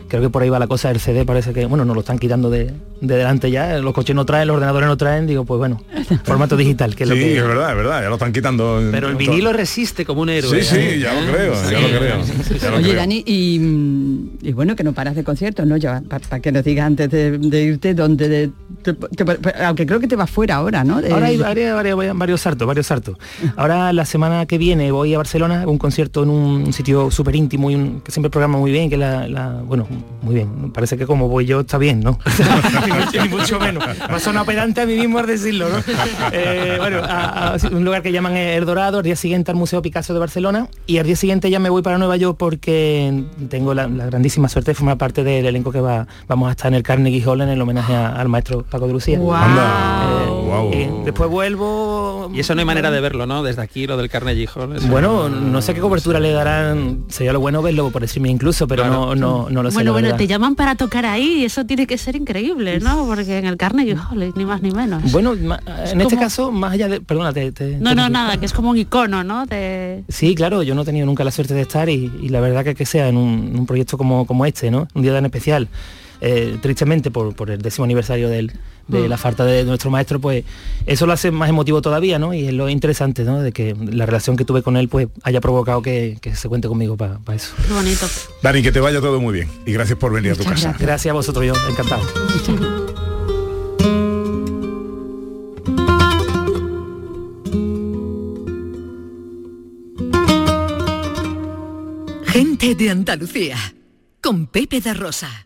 creo que por ahí va la cosa del CD, parece que bueno, nos lo están quitando de, de delante ya, los coches no traen, los ordenadores no traen, digo, pues bueno, [laughs] formato digital, que es sí, lo que es verdad, es verdad, ya lo están quitando. Pero el vinilo resiste como un héroe. Sí, sí, ¿eh? ya lo creo, ya lo creo. ya lo Oye, creo. Dani, y, y bueno, que no paras de conciertos, ¿no? Ya, para que nos digas antes de, de irte, donde de- te- te- aunque creo que te vas fuera ahora, ¿no? De- Ahora hay varios, varios, varios saltos, varios saltos. Ahora la semana que viene voy a Barcelona, un concierto en un sitio súper íntimo y un- que siempre programa muy bien, que la, la- bueno, muy bien. Parece que como voy yo está bien, ¿no? [laughs] ni, mucho, ni mucho menos. Me sonado pedante a mí mismo al decirlo, ¿no? [laughs] Eh, bueno, a, a un lugar que llaman El Dorado, al día siguiente al Museo Picasso de Barcelona y al día siguiente ya me voy para Nueva York porque tengo la, la grandísima suerte de formar parte del elenco que va, vamos a estar en el Carnegie Hall en el homenaje a- al maestro Paco de Lucía. Eh, y después vuelvo Y eso no hay manera de verlo, ¿no? Desde aquí lo del Carnegie Hall. eso- Bueno, no sé qué cobertura le darán, sería lo bueno verlo por streaming incluso, pero no, no, no lo sé. Bueno, bueno, verdad. te llaman para tocar ahí y eso tiene que ser increíble, ¿no? Porque en el Carnegie Hall, ni más ni menos. Bueno, en este caso, más allá de... Perdona, te... te- No, te- no, nada, que es como un icono, ¿no? De... Sí, claro, yo no he tenido nunca la suerte de estar y, y la verdad que que sea en un, un proyecto como, como este, ¿no? Un día tan especial, eh, tristemente por, por el décimo aniversario del- de Mm. la falta de nuestro maestro, pues eso lo hace más emotivo todavía, ¿no? Y es lo interesante, ¿no? De que la relación que tuve con él, pues haya provocado que, que se cuente conmigo para eso. Qué bonito. Dani, que te vaya todo muy bien y gracias por venir a tu casa. Gracias a vosotros, yo encantado. Gente de Andalucía, con Pepe da Rosa.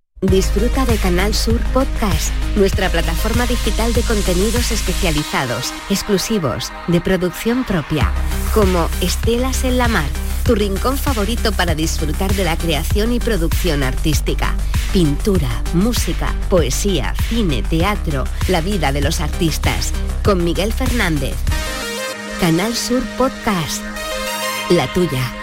Disfruta de Canal Sur Podcast, nuestra plataforma digital de contenidos especializados, exclusivos, de producción propia, como Estelas en la Mar, tu rincón favorito para disfrutar de la creación y producción artística, pintura, música, poesía, cine, teatro, la vida de los artistas, con Miguel Fernández. Canal Sur Podcast, la tuya.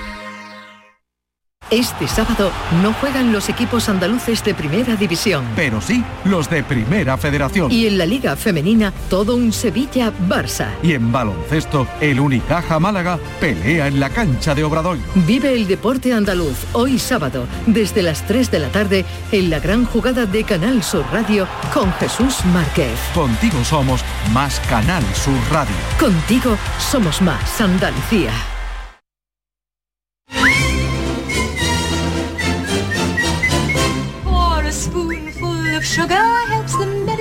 Este sábado no juegan los equipos andaluces de primera división. Pero sí, los de Primera Federación. Y en la Liga Femenina, todo un Sevilla-Barça. Y en baloncesto, el Unicaja Málaga pelea en la cancha de Obradoy. Vive el deporte andaluz hoy sábado, desde las 3 de la tarde, en la gran jugada de Canal Sur Radio con Jesús Márquez. Contigo somos más Canal Sur Radio. Contigo somos más Andalucía.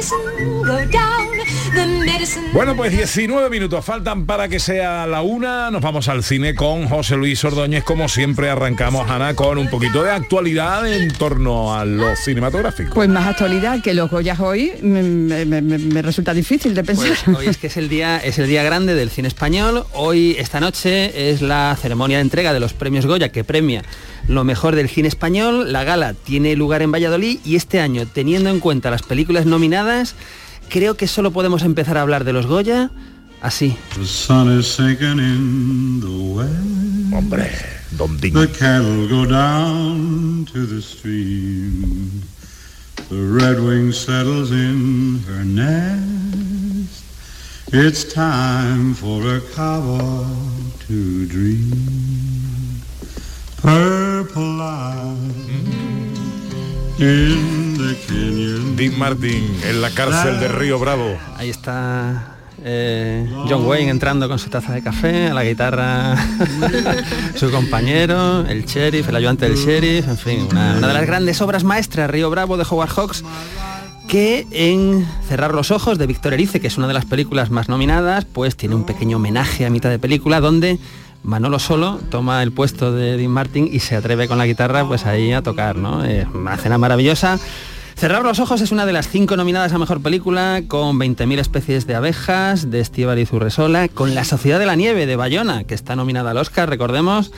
go down. Bueno, pues 19 minutos faltan para que sea la una. Nos vamos al cine con José Luis Ordóñez. Como siempre, arrancamos, Ana, con un poquito de actualidad en torno a lo cinematográfico. Pues más actualidad que los Goyas hoy me, me- me- me resulta difícil de pensar. Pues hoy es que es el día es el día grande del cine español. Hoy esta noche es la ceremonia de entrega de los premios Goya que premia lo mejor del cine español. La gala tiene lugar en Valladolid y este año, teniendo en cuenta las películas nominadas, creo que solo podemos empezar a hablar de los Goya así. The sun is sinking in the west. Hombre, Don Ding. The cattle go down to the stream. The redwing settles in her nest. It's time for a cowboy to dream. Purple in the canyon. Dean Martin en la cárcel de Río Bravo. Ahí está eh, John Wayne entrando con su taza de café, a la guitarra [laughs] su compañero, el sheriff, el ayudante del sheriff, en fin, una, de las grandes obras maestras, Río Bravo de Howard Hawks, que en Cerrar los Ojos de Víctor Erice, que es una de las películas más nominadas, pues tiene un pequeño homenaje a mitad de película donde Manolo Solo toma el puesto de Dean Martin y se atreve con la guitarra pues ahí a tocar, ¿no? Eh, una escena maravillosa. Cerrar los ojos es una de las cinco nominadas a mejor película, con 20.000 especies de abejas, de Estíbaliz Urresola, con La Sociedad de la Nieve de Bayona, que está nominada al Oscar, recordemos,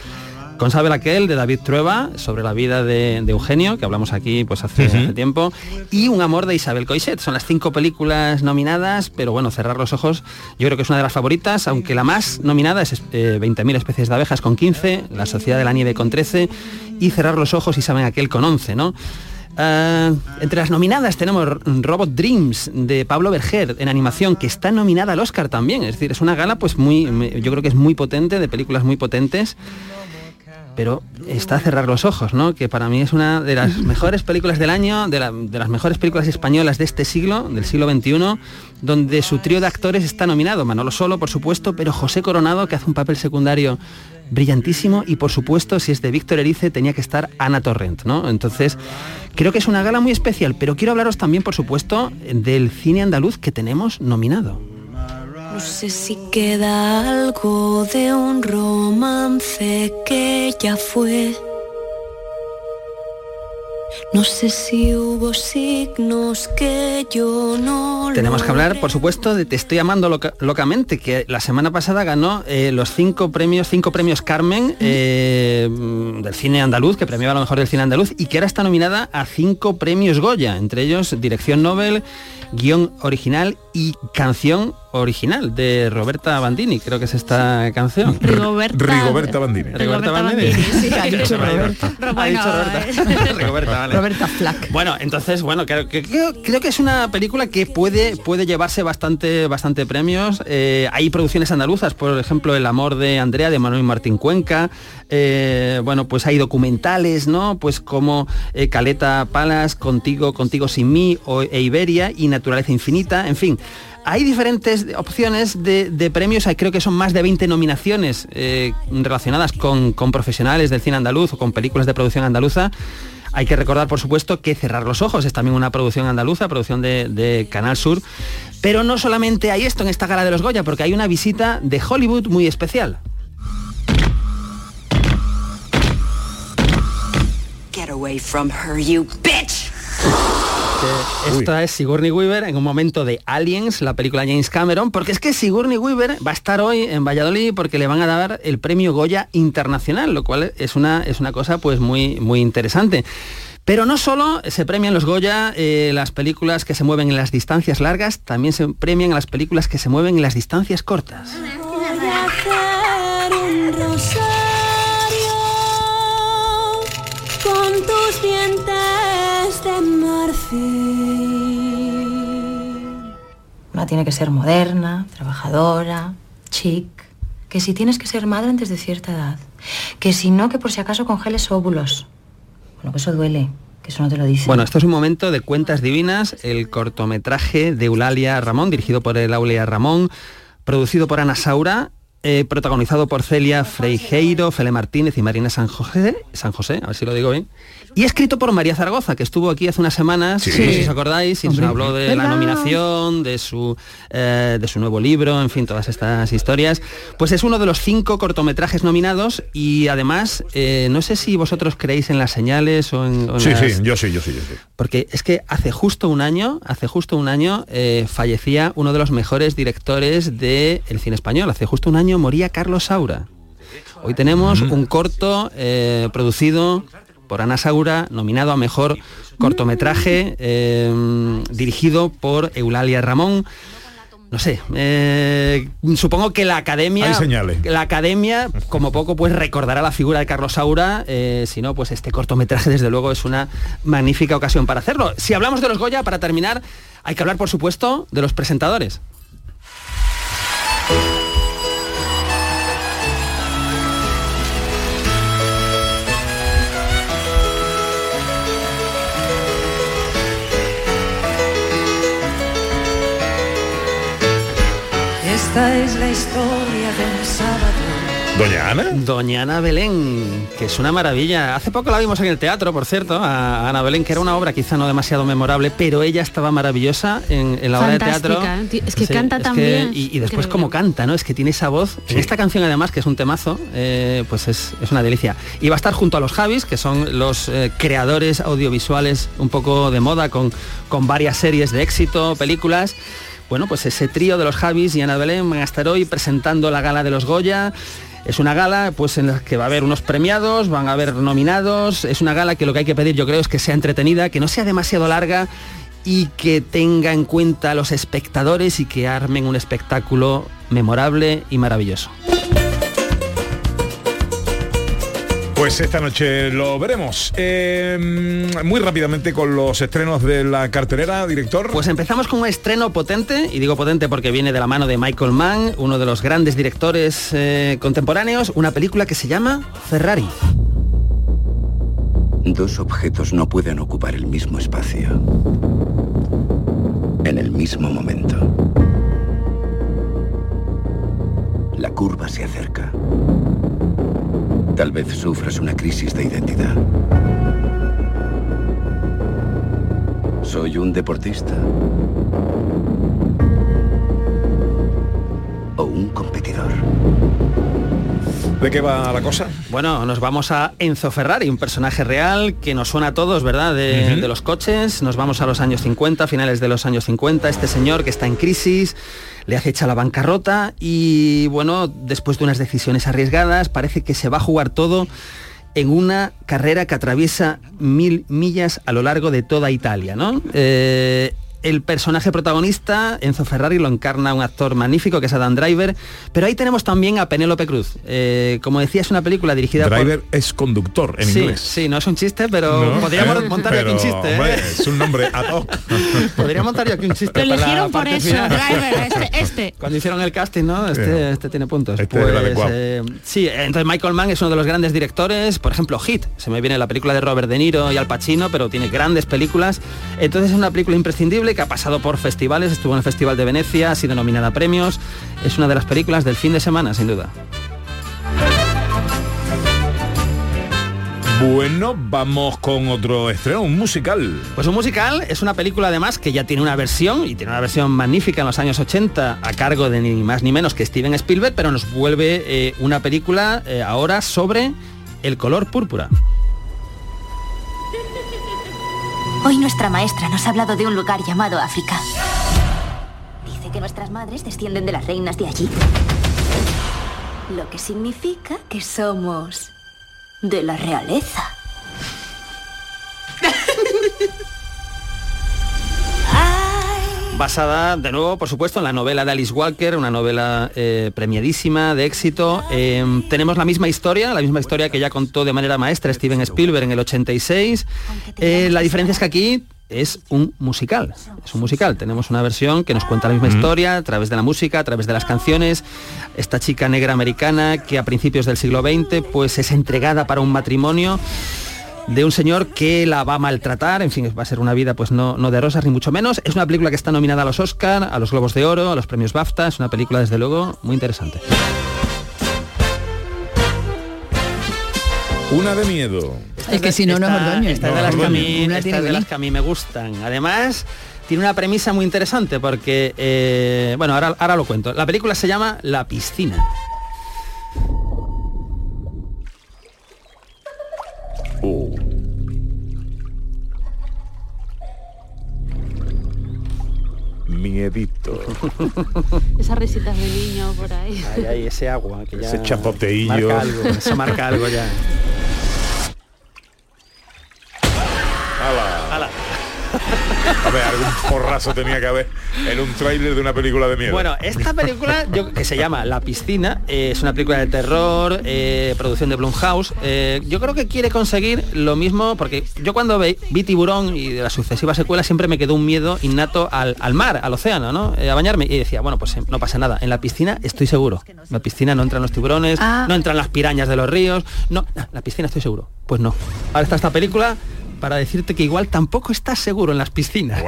con Sabe Aquel de David Trueba, sobre la vida de, de Eugenio, que hablamos aquí pues hace, tiempo, y Un amor de Isabel Coixet. Son las cinco películas nominadas, pero bueno, Cerrar los ojos yo creo que es una de las favoritas, aunque la más nominada es eh, 20.000 especies de abejas con 15, La Sociedad de la Nieve con 13 y Cerrar los ojos y Saben Aquel con 11, ¿no? Ah, entre las nominadas tenemos Robot Dreams de Pablo Berger en animación que está nominada al Oscar también. Es decir, es una gala pues muy, yo creo que es muy potente, de películas muy potentes. Pero está a cerrar los ojos, ¿no? Que para mí es una de las [laughs] mejores películas del año, de, la- de las mejores películas españolas de este siglo, del siglo XXI, donde su trío de actores está nominado. Manolo Solo, por supuesto, pero José Coronado, que hace un papel secundario brillantísimo y por supuesto si es de Víctor Erice tenía que estar Ana Torrent, ¿no? Entonces creo que es una gala muy especial, pero quiero hablaros también por supuesto del cine andaluz que tenemos nominado. No sé si queda algo de un romance que ya fue. No sé si hubo signos que yo no Tenemos que hablar, por supuesto, de Te estoy amando loca- locamente, que la semana pasada ganó eh, los cinco premios, cinco premios Carmen eh, del cine andaluz, que premiaba lo mejor del cine andaluz, y que ahora está nominada a cinco premios Goya, entre ellos Dirección Nobel, guion original y canción original de Roberta Bandini, creo que es esta canción. [laughs] Rigoberta- Rigoberta Bandini. Rigoberta Bandini, sí, [laughs] ha dicho Roberta. Ha dicho Roberta. [laughs] Rigoberta, vale. Roberta Flack. Bueno, entonces, bueno, creo, que- creo, creo que es una película que puede, puede llevarse bastante, bastante premios. Eh, hay producciones andaluzas, por ejemplo, El amor de Andrea, de Manuel Martín Cuenca. Eh, bueno, pues hay documentales, ¿no? Pues como eh, Caleta Palas, Contigo, Contigo sin mí, o, e Iberia y Naturaleza Infinita, en fin. Hay diferentes opciones, de, de premios, creo que son más de 20 nominaciones eh, relacionadas con, con profesionales del cine andaluz o con películas de producción andaluza. Hay que recordar, por supuesto, que Cerrar los Ojos es también una producción andaluza, producción de, de Canal Sur. Pero no solamente hay esto en esta gala de los Goya, porque hay una visita de Hollywood muy especial. Get away from her, you bitch! Que Esta es Sigourney Weaver en un momento de Aliens, la película de James Cameron, porque es que Sigourney Weaver va a estar hoy en Valladolid porque le van a dar el premio Goya Internacional, lo cual es una, es una cosa pues muy, muy interesante. Pero no solo se premian los Goya eh, las películas que se mueven en las distancias largas, también se premian las películas que se mueven en las distancias cortas. Marfil. Una tiene que ser moderna, trabajadora, chic. Que si tienes que ser madre antes de cierta edad. Que si no, que por si acaso congeles óvulos. Bueno, que eso duele. Que eso no te lo dice. Bueno, esto es un momento de Cuentas Divinas, el cortometraje de Eulalia Ramón, dirigido por Eulalia Ramón, producido por Ana Saura, eh, protagonizado por Celia Freijeiro, Fele Martínez y Marina San José, San José, a ver si lo digo bien, y escrito por María Zaragoza, que estuvo aquí hace unas semanas, Sí. no sé si os acordáis, y nos habló de la nominación, de su, eh, de su nuevo libro, en fin, todas estas historias. Pues es uno de los cinco cortometrajes nominados y además, eh, no sé si vosotros creéis en las señales o en... o en Sí, las- sí, yo sí, yo sí, yo sí. porque es que hace justo un año, hace justo un año, eh, fallecía uno de los mejores directores del cine español. Hace justo un año moría Carlos Saura. Hoy tenemos un corto eh, producido por Ana Saura, nominado a mejor cortometraje, eh, dirigido por Eulalia Ramón. No sé, eh, supongo que la academia, la academia, como poco, pues recordará la figura de Carlos Saura. si no, pues este cortometraje, desde luego, es una magnífica ocasión para hacerlo. Si hablamos de los Goya, para terminar, hay que hablar, por supuesto, de los presentadores. Esta es la historia del sábado. ¿Doña Ana? Doña Ana Belén, que es una maravilla. Hace poco la vimos en el teatro, por cierto, a Ana Belén, que era una obra quizá no demasiado memorable, pero ella estaba maravillosa en, en la obra de teatro. Fantástica, ¿eh? es que Sí, canta es tan que- bien. Y, y después como canta, ¿no? Es que tiene esa voz. En esta canción además, que es un temazo, eh, pues es, es una delicia. Y va a estar junto a los Javis, que son los eh, creadores audiovisuales un poco de moda, con, con varias series de éxito, películas. Bueno, pues ese trío de los Javis y Ana Belén van a estar hoy presentando la gala de los Goya. Es una gala pues en la que va a haber unos premiados, van a haber nominados. Es una gala que lo que hay que pedir yo creo es que sea entretenida, que no sea demasiado larga y que tenga en cuenta a los espectadores y que armen un espectáculo memorable y maravilloso. Pues esta noche lo veremos. Eh, muy rápidamente con los estrenos de la cartelera, director. Pues empezamos con un estreno potente, y digo potente porque viene de la mano de Michael Mann, uno de los grandes directores eh, contemporáneos, una película que se llama Ferrari. Dos objetos no pueden ocupar el mismo espacio en el mismo momento. La curva se acerca. Tal vez sufras una crisis de identidad. Soy un deportista. O un competidor. ¿De qué va la cosa? Bueno, nos vamos a Enzo Ferrari, un personaje real que nos suena a todos, ¿verdad? De, los coches. Nos vamos a los años 50, finales de los años 50. Este señor que está en crisis, le acecha la bancarrota y, bueno, después de unas decisiones arriesgadas, parece que se va a jugar todo en una carrera que atraviesa mil millas a lo largo de toda Italia, ¿no? Eh, el personaje protagonista, Enzo Ferrari, lo encarna un actor magnífico que es Adam Driver, pero ahí tenemos también a Penélope Cruz. Eh, como decía, es una película dirigida Driver es conductor en. Sí, inglés. sí, no es un chiste, pero ¿No? podríamos ¿Eh? montar aquí un Pero, chiste. ¿eh? hombre, es un nombre ad hoc. [laughs] Podría montar yo aquí un chiste. Lo eligieron por eso, final. Driver, este, este. Cuando hicieron el casting, ¿no? Este, Sí. este tiene puntos. Este es el adecuado. eh, sí, entonces Michael Mann es uno de los grandes directores. Por ejemplo, Hit. Se me viene la película de Robert De Niro y Al Pacino, pero tiene grandes películas. Entonces es una película imprescindible que ha pasado por festivales, estuvo en el Festival de Venecia, ha sido nominada a premios. Es una de las películas del fin de semana, sin duda. Bueno, vamos con otro estreno, un musical. Pues un musical es una película además que ya tiene una versión y tiene una versión magnífica en los años 80 a cargo de ni más ni menos que Steven Spielberg, pero nos vuelve eh, una película eh, ahora sobre el color púrpura. Hoy nuestra maestra nos ha hablado de un lugar llamado África. Dice que nuestras madres descienden de las reinas de allí. Lo que significa que somos de la realeza. [laughs] Basada, de nuevo, por supuesto, en la novela de Alice Walker, una novela eh, premiadísima, de éxito. Eh, tenemos la misma historia, la misma historia que ya contó de manera maestra Steven Spielberg en el 86. Eh, la diferencia es que aquí es un musical. Es un musical. Tenemos una versión que nos cuenta la misma historia a través de la música, a través de las canciones. Esta chica negra americana que a principios del siglo XX pues es entregada para un matrimonio de un señor que la va a maltratar, en fin, va a ser una vida pues no, no de rosas ni mucho menos. Es una película que está nominada a los Oscar, a los Globos de Oro, a los premios BAFTA, es una película desde luego muy interesante. Una de miedo. Es que si no, no es ordoño. Esta es de las que a mí- esta es de las que a mí me gustan. Además, tiene una premisa muy interesante porque, eh, bueno, ahora, ahora lo cuento. La película se llama La piscina. Miedito. [laughs] Esas risitas de niño por ahí. Ahí hay ese agua que ya Ese chapoteillo. marca algo, eso marca algo ya. Ala. [laughs] A ver, algún porrazo tenía que haber en un tráiler de una película de miedo. Bueno, esta película yo- que se llama La piscina eh, es una película de terror, eh, producción de Blumhouse. eh, yo creo que quiere conseguir lo mismo porque yo cuando ve- vi Tiburón y de las sucesivas secuelas siempre me quedó un miedo innato al, al mar, al océano, ¿no? Eh, a bañarme y decía, bueno, pues no pasa nada. En la piscina estoy seguro. En la piscina no entran los tiburones, Ah. no entran las pirañas de los ríos. No, la piscina estoy seguro. Pues no. Ahora está esta película para decirte que igual tampoco estás seguro en las piscinas.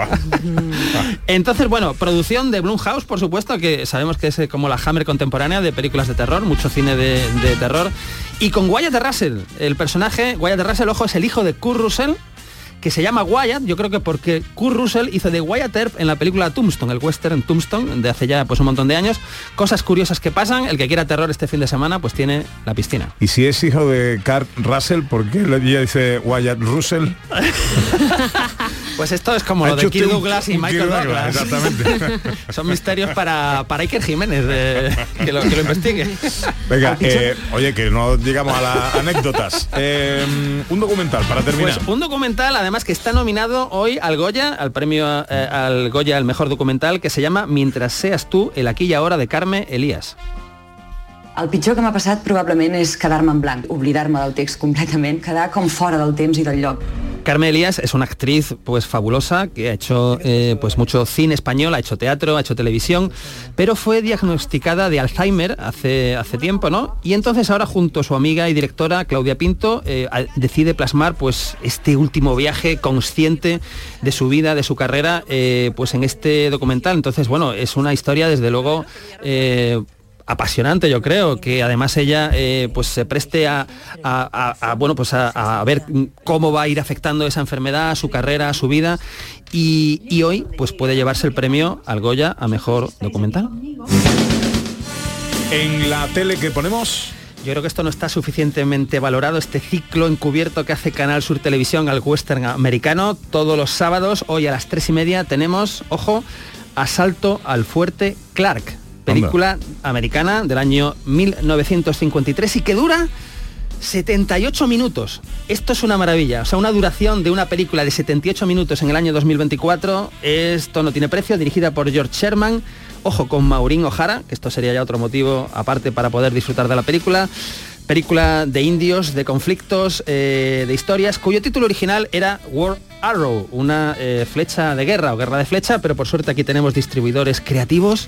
[laughs] Entonces, bueno, producción de Blumhouse, por supuesto, que sabemos que es eh, como la Hammer contemporánea de películas de terror, mucho cine de, de terror. Y con Wyatt Russell, el personaje, Wyatt Russell, ojo, es el hijo de Kurt Russell, que se llama Wyatt, yo creo que porque Kurt Russell hizo de Wyatt Earp en la película Tombstone, el western Tombstone, de hace ya pues un montón de años. Cosas curiosas que pasan, el que quiera terror este fin de semana, pues tiene la piscina. Y si es hijo de Kurt Russell, ¿por qué ella dice Wyatt Russell? [laughs] Pues esto es como lo de Kirk Douglas y Michael Douglas. Douglas, exactamente. [laughs] Son misterios para, para Iker Jiménez, de- [laughs] que, lo, que lo investigue. Venga, eh, oye, que no llegamos a las [laughs] anécdotas. Eh, un documental para terminar. Pues un documental, además, que está nominado hoy al Goya, al premio eh, al Goya al mejor documental, que se llama Mientras seas tú, el aquí y ahora de Carme Elías. El pitjor que m'ha passat probablement és quedar-me en blanc, oblidar-me del text completament, quedar com fora del temps i del lloc. Carmen Elías es una actriz pues fabulosa que ha hecho eh, pues mucho cine español, ha hecho teatro, ha hecho televisión, pero fue diagnosticada de Alzheimer hace, hace tiempo, ¿no? Y entonces ahora junto a su amiga y directora Claudia Pinto eh, decide plasmar pues este último viaje consciente de su vida, de su carrera, eh, pues en este documental. Entonces, bueno, es una historia desde luego apasionante yo creo que además ella eh, pues se preste a, a- a- a, bueno pues a, a ver cómo va a ir afectando esa enfermedad a su carrera a su vida. Y, y hoy pues puede llevarse el premio al Goya a mejor documental. En la tele que ponemos yo creo que esto no está suficientemente valorado, este ciclo encubierto que hace Canal Sur Televisión al western americano. Todos los sábados, hoy a las tres y media, tenemos, ojo, Asalto al Fuerte Clark, película americana del año 1953 y que dura 78 minutos. Esto es una maravilla. O sea, una duración de una película de 78 minutos en el año 2024. Esto no tiene precio, dirigida por George Sherman. Ojo, con Maureen O'Hara, que esto sería ya otro motivo aparte para poder disfrutar de la película. Película de indios, de conflictos, eh, de historias, cuyo título original era War Arrow, una eh, flecha de guerra o guerra de flecha, pero por suerte aquí tenemos distribuidores creativos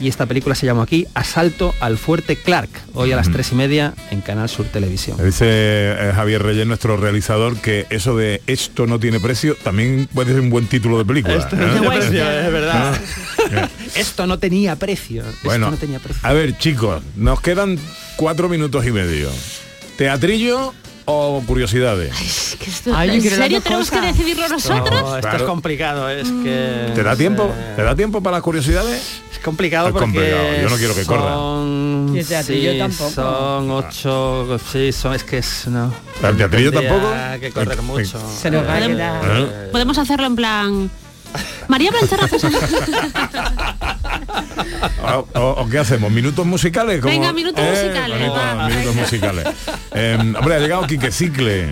y esta película se llama aquí Asalto al Fuerte Clark, hoy a las tres y media en Canal Sur Televisión. Dice eh, Javier Reyes, nuestro realizador, que eso de esto no tiene precio también puede ser un buen título de película. Esto no ¿eh? tiene precio, es verdad. Ah, [laughs] Esto no tenía precio. esto Bueno, no tenía precio. a ver chicos, nos quedan cuatro minutos y medio. ¿Teatrillo o curiosidades? Es que esto- Ay, yo ¿En serio tenemos que cosas. decidirlo nosotros? No, esto Claro. es complicado, es que... ¿Te da tiempo? ¿Te da tiempo para las curiosidades? Es complicado Es porque complicado, yo no quiero que corra. son, teatrillo sí, tampoco. Son ocho, sí, son, es que es no. ¿El teatrillo tampoco? que correr mucho. Se nos va a Podemos- quedar. ¿Eh? Podemos hacerlo en plan... María Blancharrazo. [laughs] [laughs] ¿O, qué hacemos? ¿Minutos musicales? Como- Venga, minutos musicales, Minutos, va, minutos musicales. Eh, hombre, ha llegado Quique Cicle.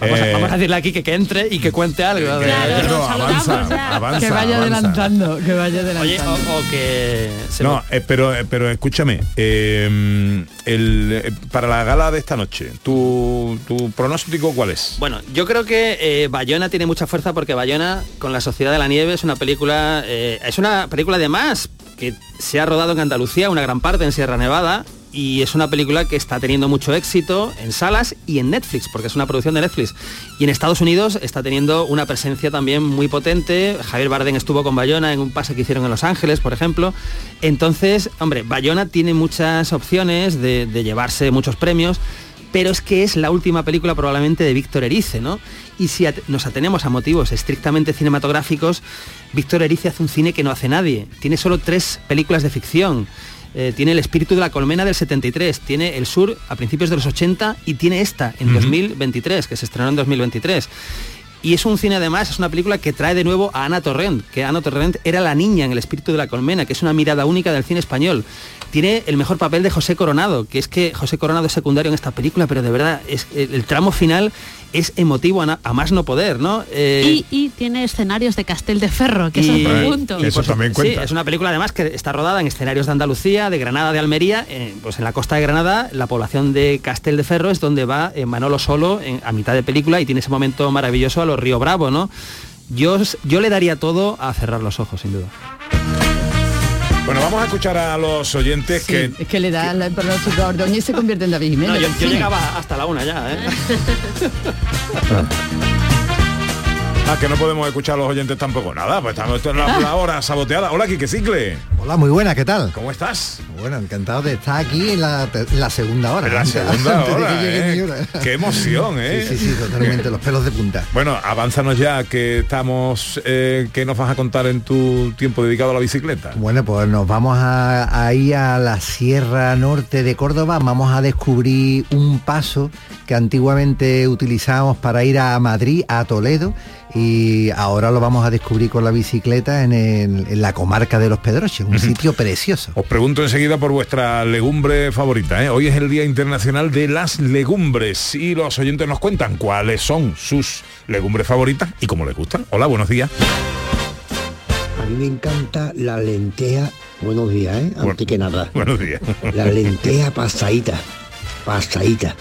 Vamos, a, Eh, vamos a decirle aquí que, que entre y que cuente algo. Claro, no, avanza, avanza, Que vaya avanza. adelantando, que vaya Oye, adelantando. o, o que se No, eh, pero, eh, pero escúchame, eh, el, eh, para la gala de esta noche, ¿tu, tu pronóstico cuál es? Bueno, yo creo que eh, Bayona tiene mucha fuerza porque Bayona con la Sociedad de la Nieve es una película, eh, es una película además que se ha rodado en Andalucía, una gran parte en Sierra Nevada y es una película que está teniendo mucho éxito en salas y en Netflix, porque es una producción de Netflix. Y en Estados Unidos está teniendo una presencia también muy potente. Javier Bardem estuvo con Bayona en un pase que hicieron en Los Ángeles, por ejemplo. Entonces, hombre, Bayona tiene muchas opciones de, de llevarse muchos premios pero es que es la última película probablemente de Víctor Erice, ¿no? Y si at- nos atenemos a motivos estrictamente cinematográficos, Víctor Erice hace un cine que no hace nadie. Tiene solo tres películas de ficción. Eh, tiene El espíritu de la colmena del 73, tiene El Sur a principios de los 80 y tiene esta en 2023, que se estrenó en 2023. Y es un cine además, es una película que trae de nuevo a Ana Torrent, que Ana Torrent era la niña en el espíritu de la colmena, que es una mirada única del cine español. Tiene el mejor papel de José Coronado, que es que José Coronado es secundario en esta película, pero de verdad es el, el tramo final es emotivo a, na- a más no poder, ¿no? Eh, Y, y tiene escenarios de Castel de Ferro, que es y- otro punto. Eso por su- también Sí, es una película además que está rodada en escenarios de Andalucía, de Granada, de Almería, eh, pues en la costa de Granada, la población de Castel de Ferro es donde va eh, Manolo solo en- a mitad de película y tiene ese momento maravilloso a los Río Bravo, ¿no? Yo, yo le daría todo a cerrar los ojos, sin duda. Bueno, vamos a escuchar a los oyentes Sí, que... es que le da el pronóstico a Ordóñez y se convierte en David Jiménez. No, yo, yo llegaba hasta la una ya, ¿eh? [laughs] Ah, que no podemos escuchar a los oyentes tampoco. Nada, pues estamos es la, la hora saboteada. Hola, Quique Cicle. Hola, muy buena, ¿qué tal? ¿Cómo estás? Bueno, encantado de estar aquí en la, en segunda hora. En la segunda [laughs] antes hora, ¿eh? hora. Qué emoción, ¿eh? Sí, sí, sí, totalmente, los pelos de punta. Bueno, avánzanos ya que estamos, eh, ¿qué nos vas a contar en tu tiempo dedicado a la bicicleta? Bueno, pues nos vamos a, a ir a la Sierra Norte de Córdoba, vamos a descubrir un paso que antiguamente utilizábamos para ir a Madrid, a Toledo, y ahora lo vamos a descubrir con la bicicleta en, el- en la comarca de Los Pedroches, un sitio precioso. Os pregunto enseguida por vuestra legumbre favorita. ¿eh? Hoy es el Día Internacional de las Legumbres y los oyentes nos cuentan cuáles son sus legumbres favoritas y cómo les gustan. Hola, buenos días. A mí me encanta la lenteja, buenos días, ¿eh? antes que nada. Buenos días. La lenteja pasadita, pasadita,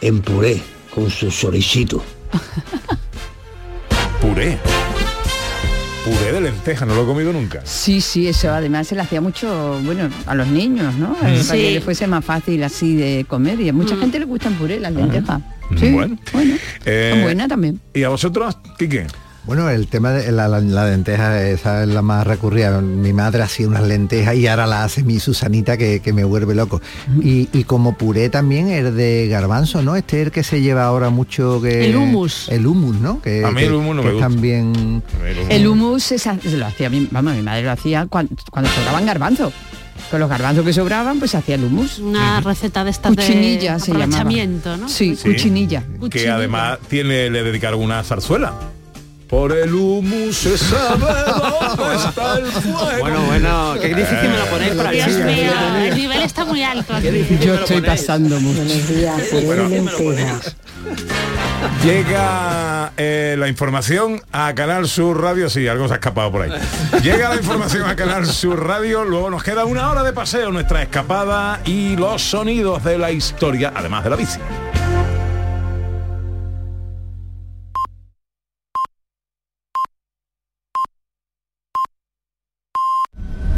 en puré, con su choricito. [laughs] Puré. Puré de lenteja, no lo he comido nunca. Sí, sí, eso además se le hacía mucho, bueno, a los niños, ¿no? Eh, Para Sí. que le fuese más fácil así de comer. Y a mucha gente le gustan puré, las lentejas. Sí, Bueno. Eh, son buenas también. ¿Y a vosotros, Quique? Bueno, el tema de la, la- la lenteja, esa es la más recurrida. Mi madre hacía unas lentejas y ahora la hace mi Susanita que, que me vuelve loco. Y, y como puré también es de garbanzo, ¿no? Este es el que se lleva ahora mucho que... El hummus. El hummus, ¿no? Que, A mí el hummus no que me gusta. también... El sa- se lo hacía, mi, vamos, mi madre lo hacía cuando, cuando sobraban garbanzos. Con los garbanzos que sobraban, pues se hacía el hummus. Una receta de estas Cuchinilla de se llamaba. ¿no? Sí, Sí. cuchinilla. Que además tiene, le dedicaron una zarzuela. Por el humus se sabe [laughs] dónde está el fuego. Bueno, bueno, qué difícil me lo ponéis para Dios el mío, el nivel está muy alto. aquí. Yo estoy pasando mucho. Bueno. Llega eh, la información a Canal Sur Radio, sí, algo se ha escapado por ahí. Llega la información a Canal Sur Radio, luego nos queda una hora de paseo, nuestra escapada y los sonidos de la historia, además de la bici.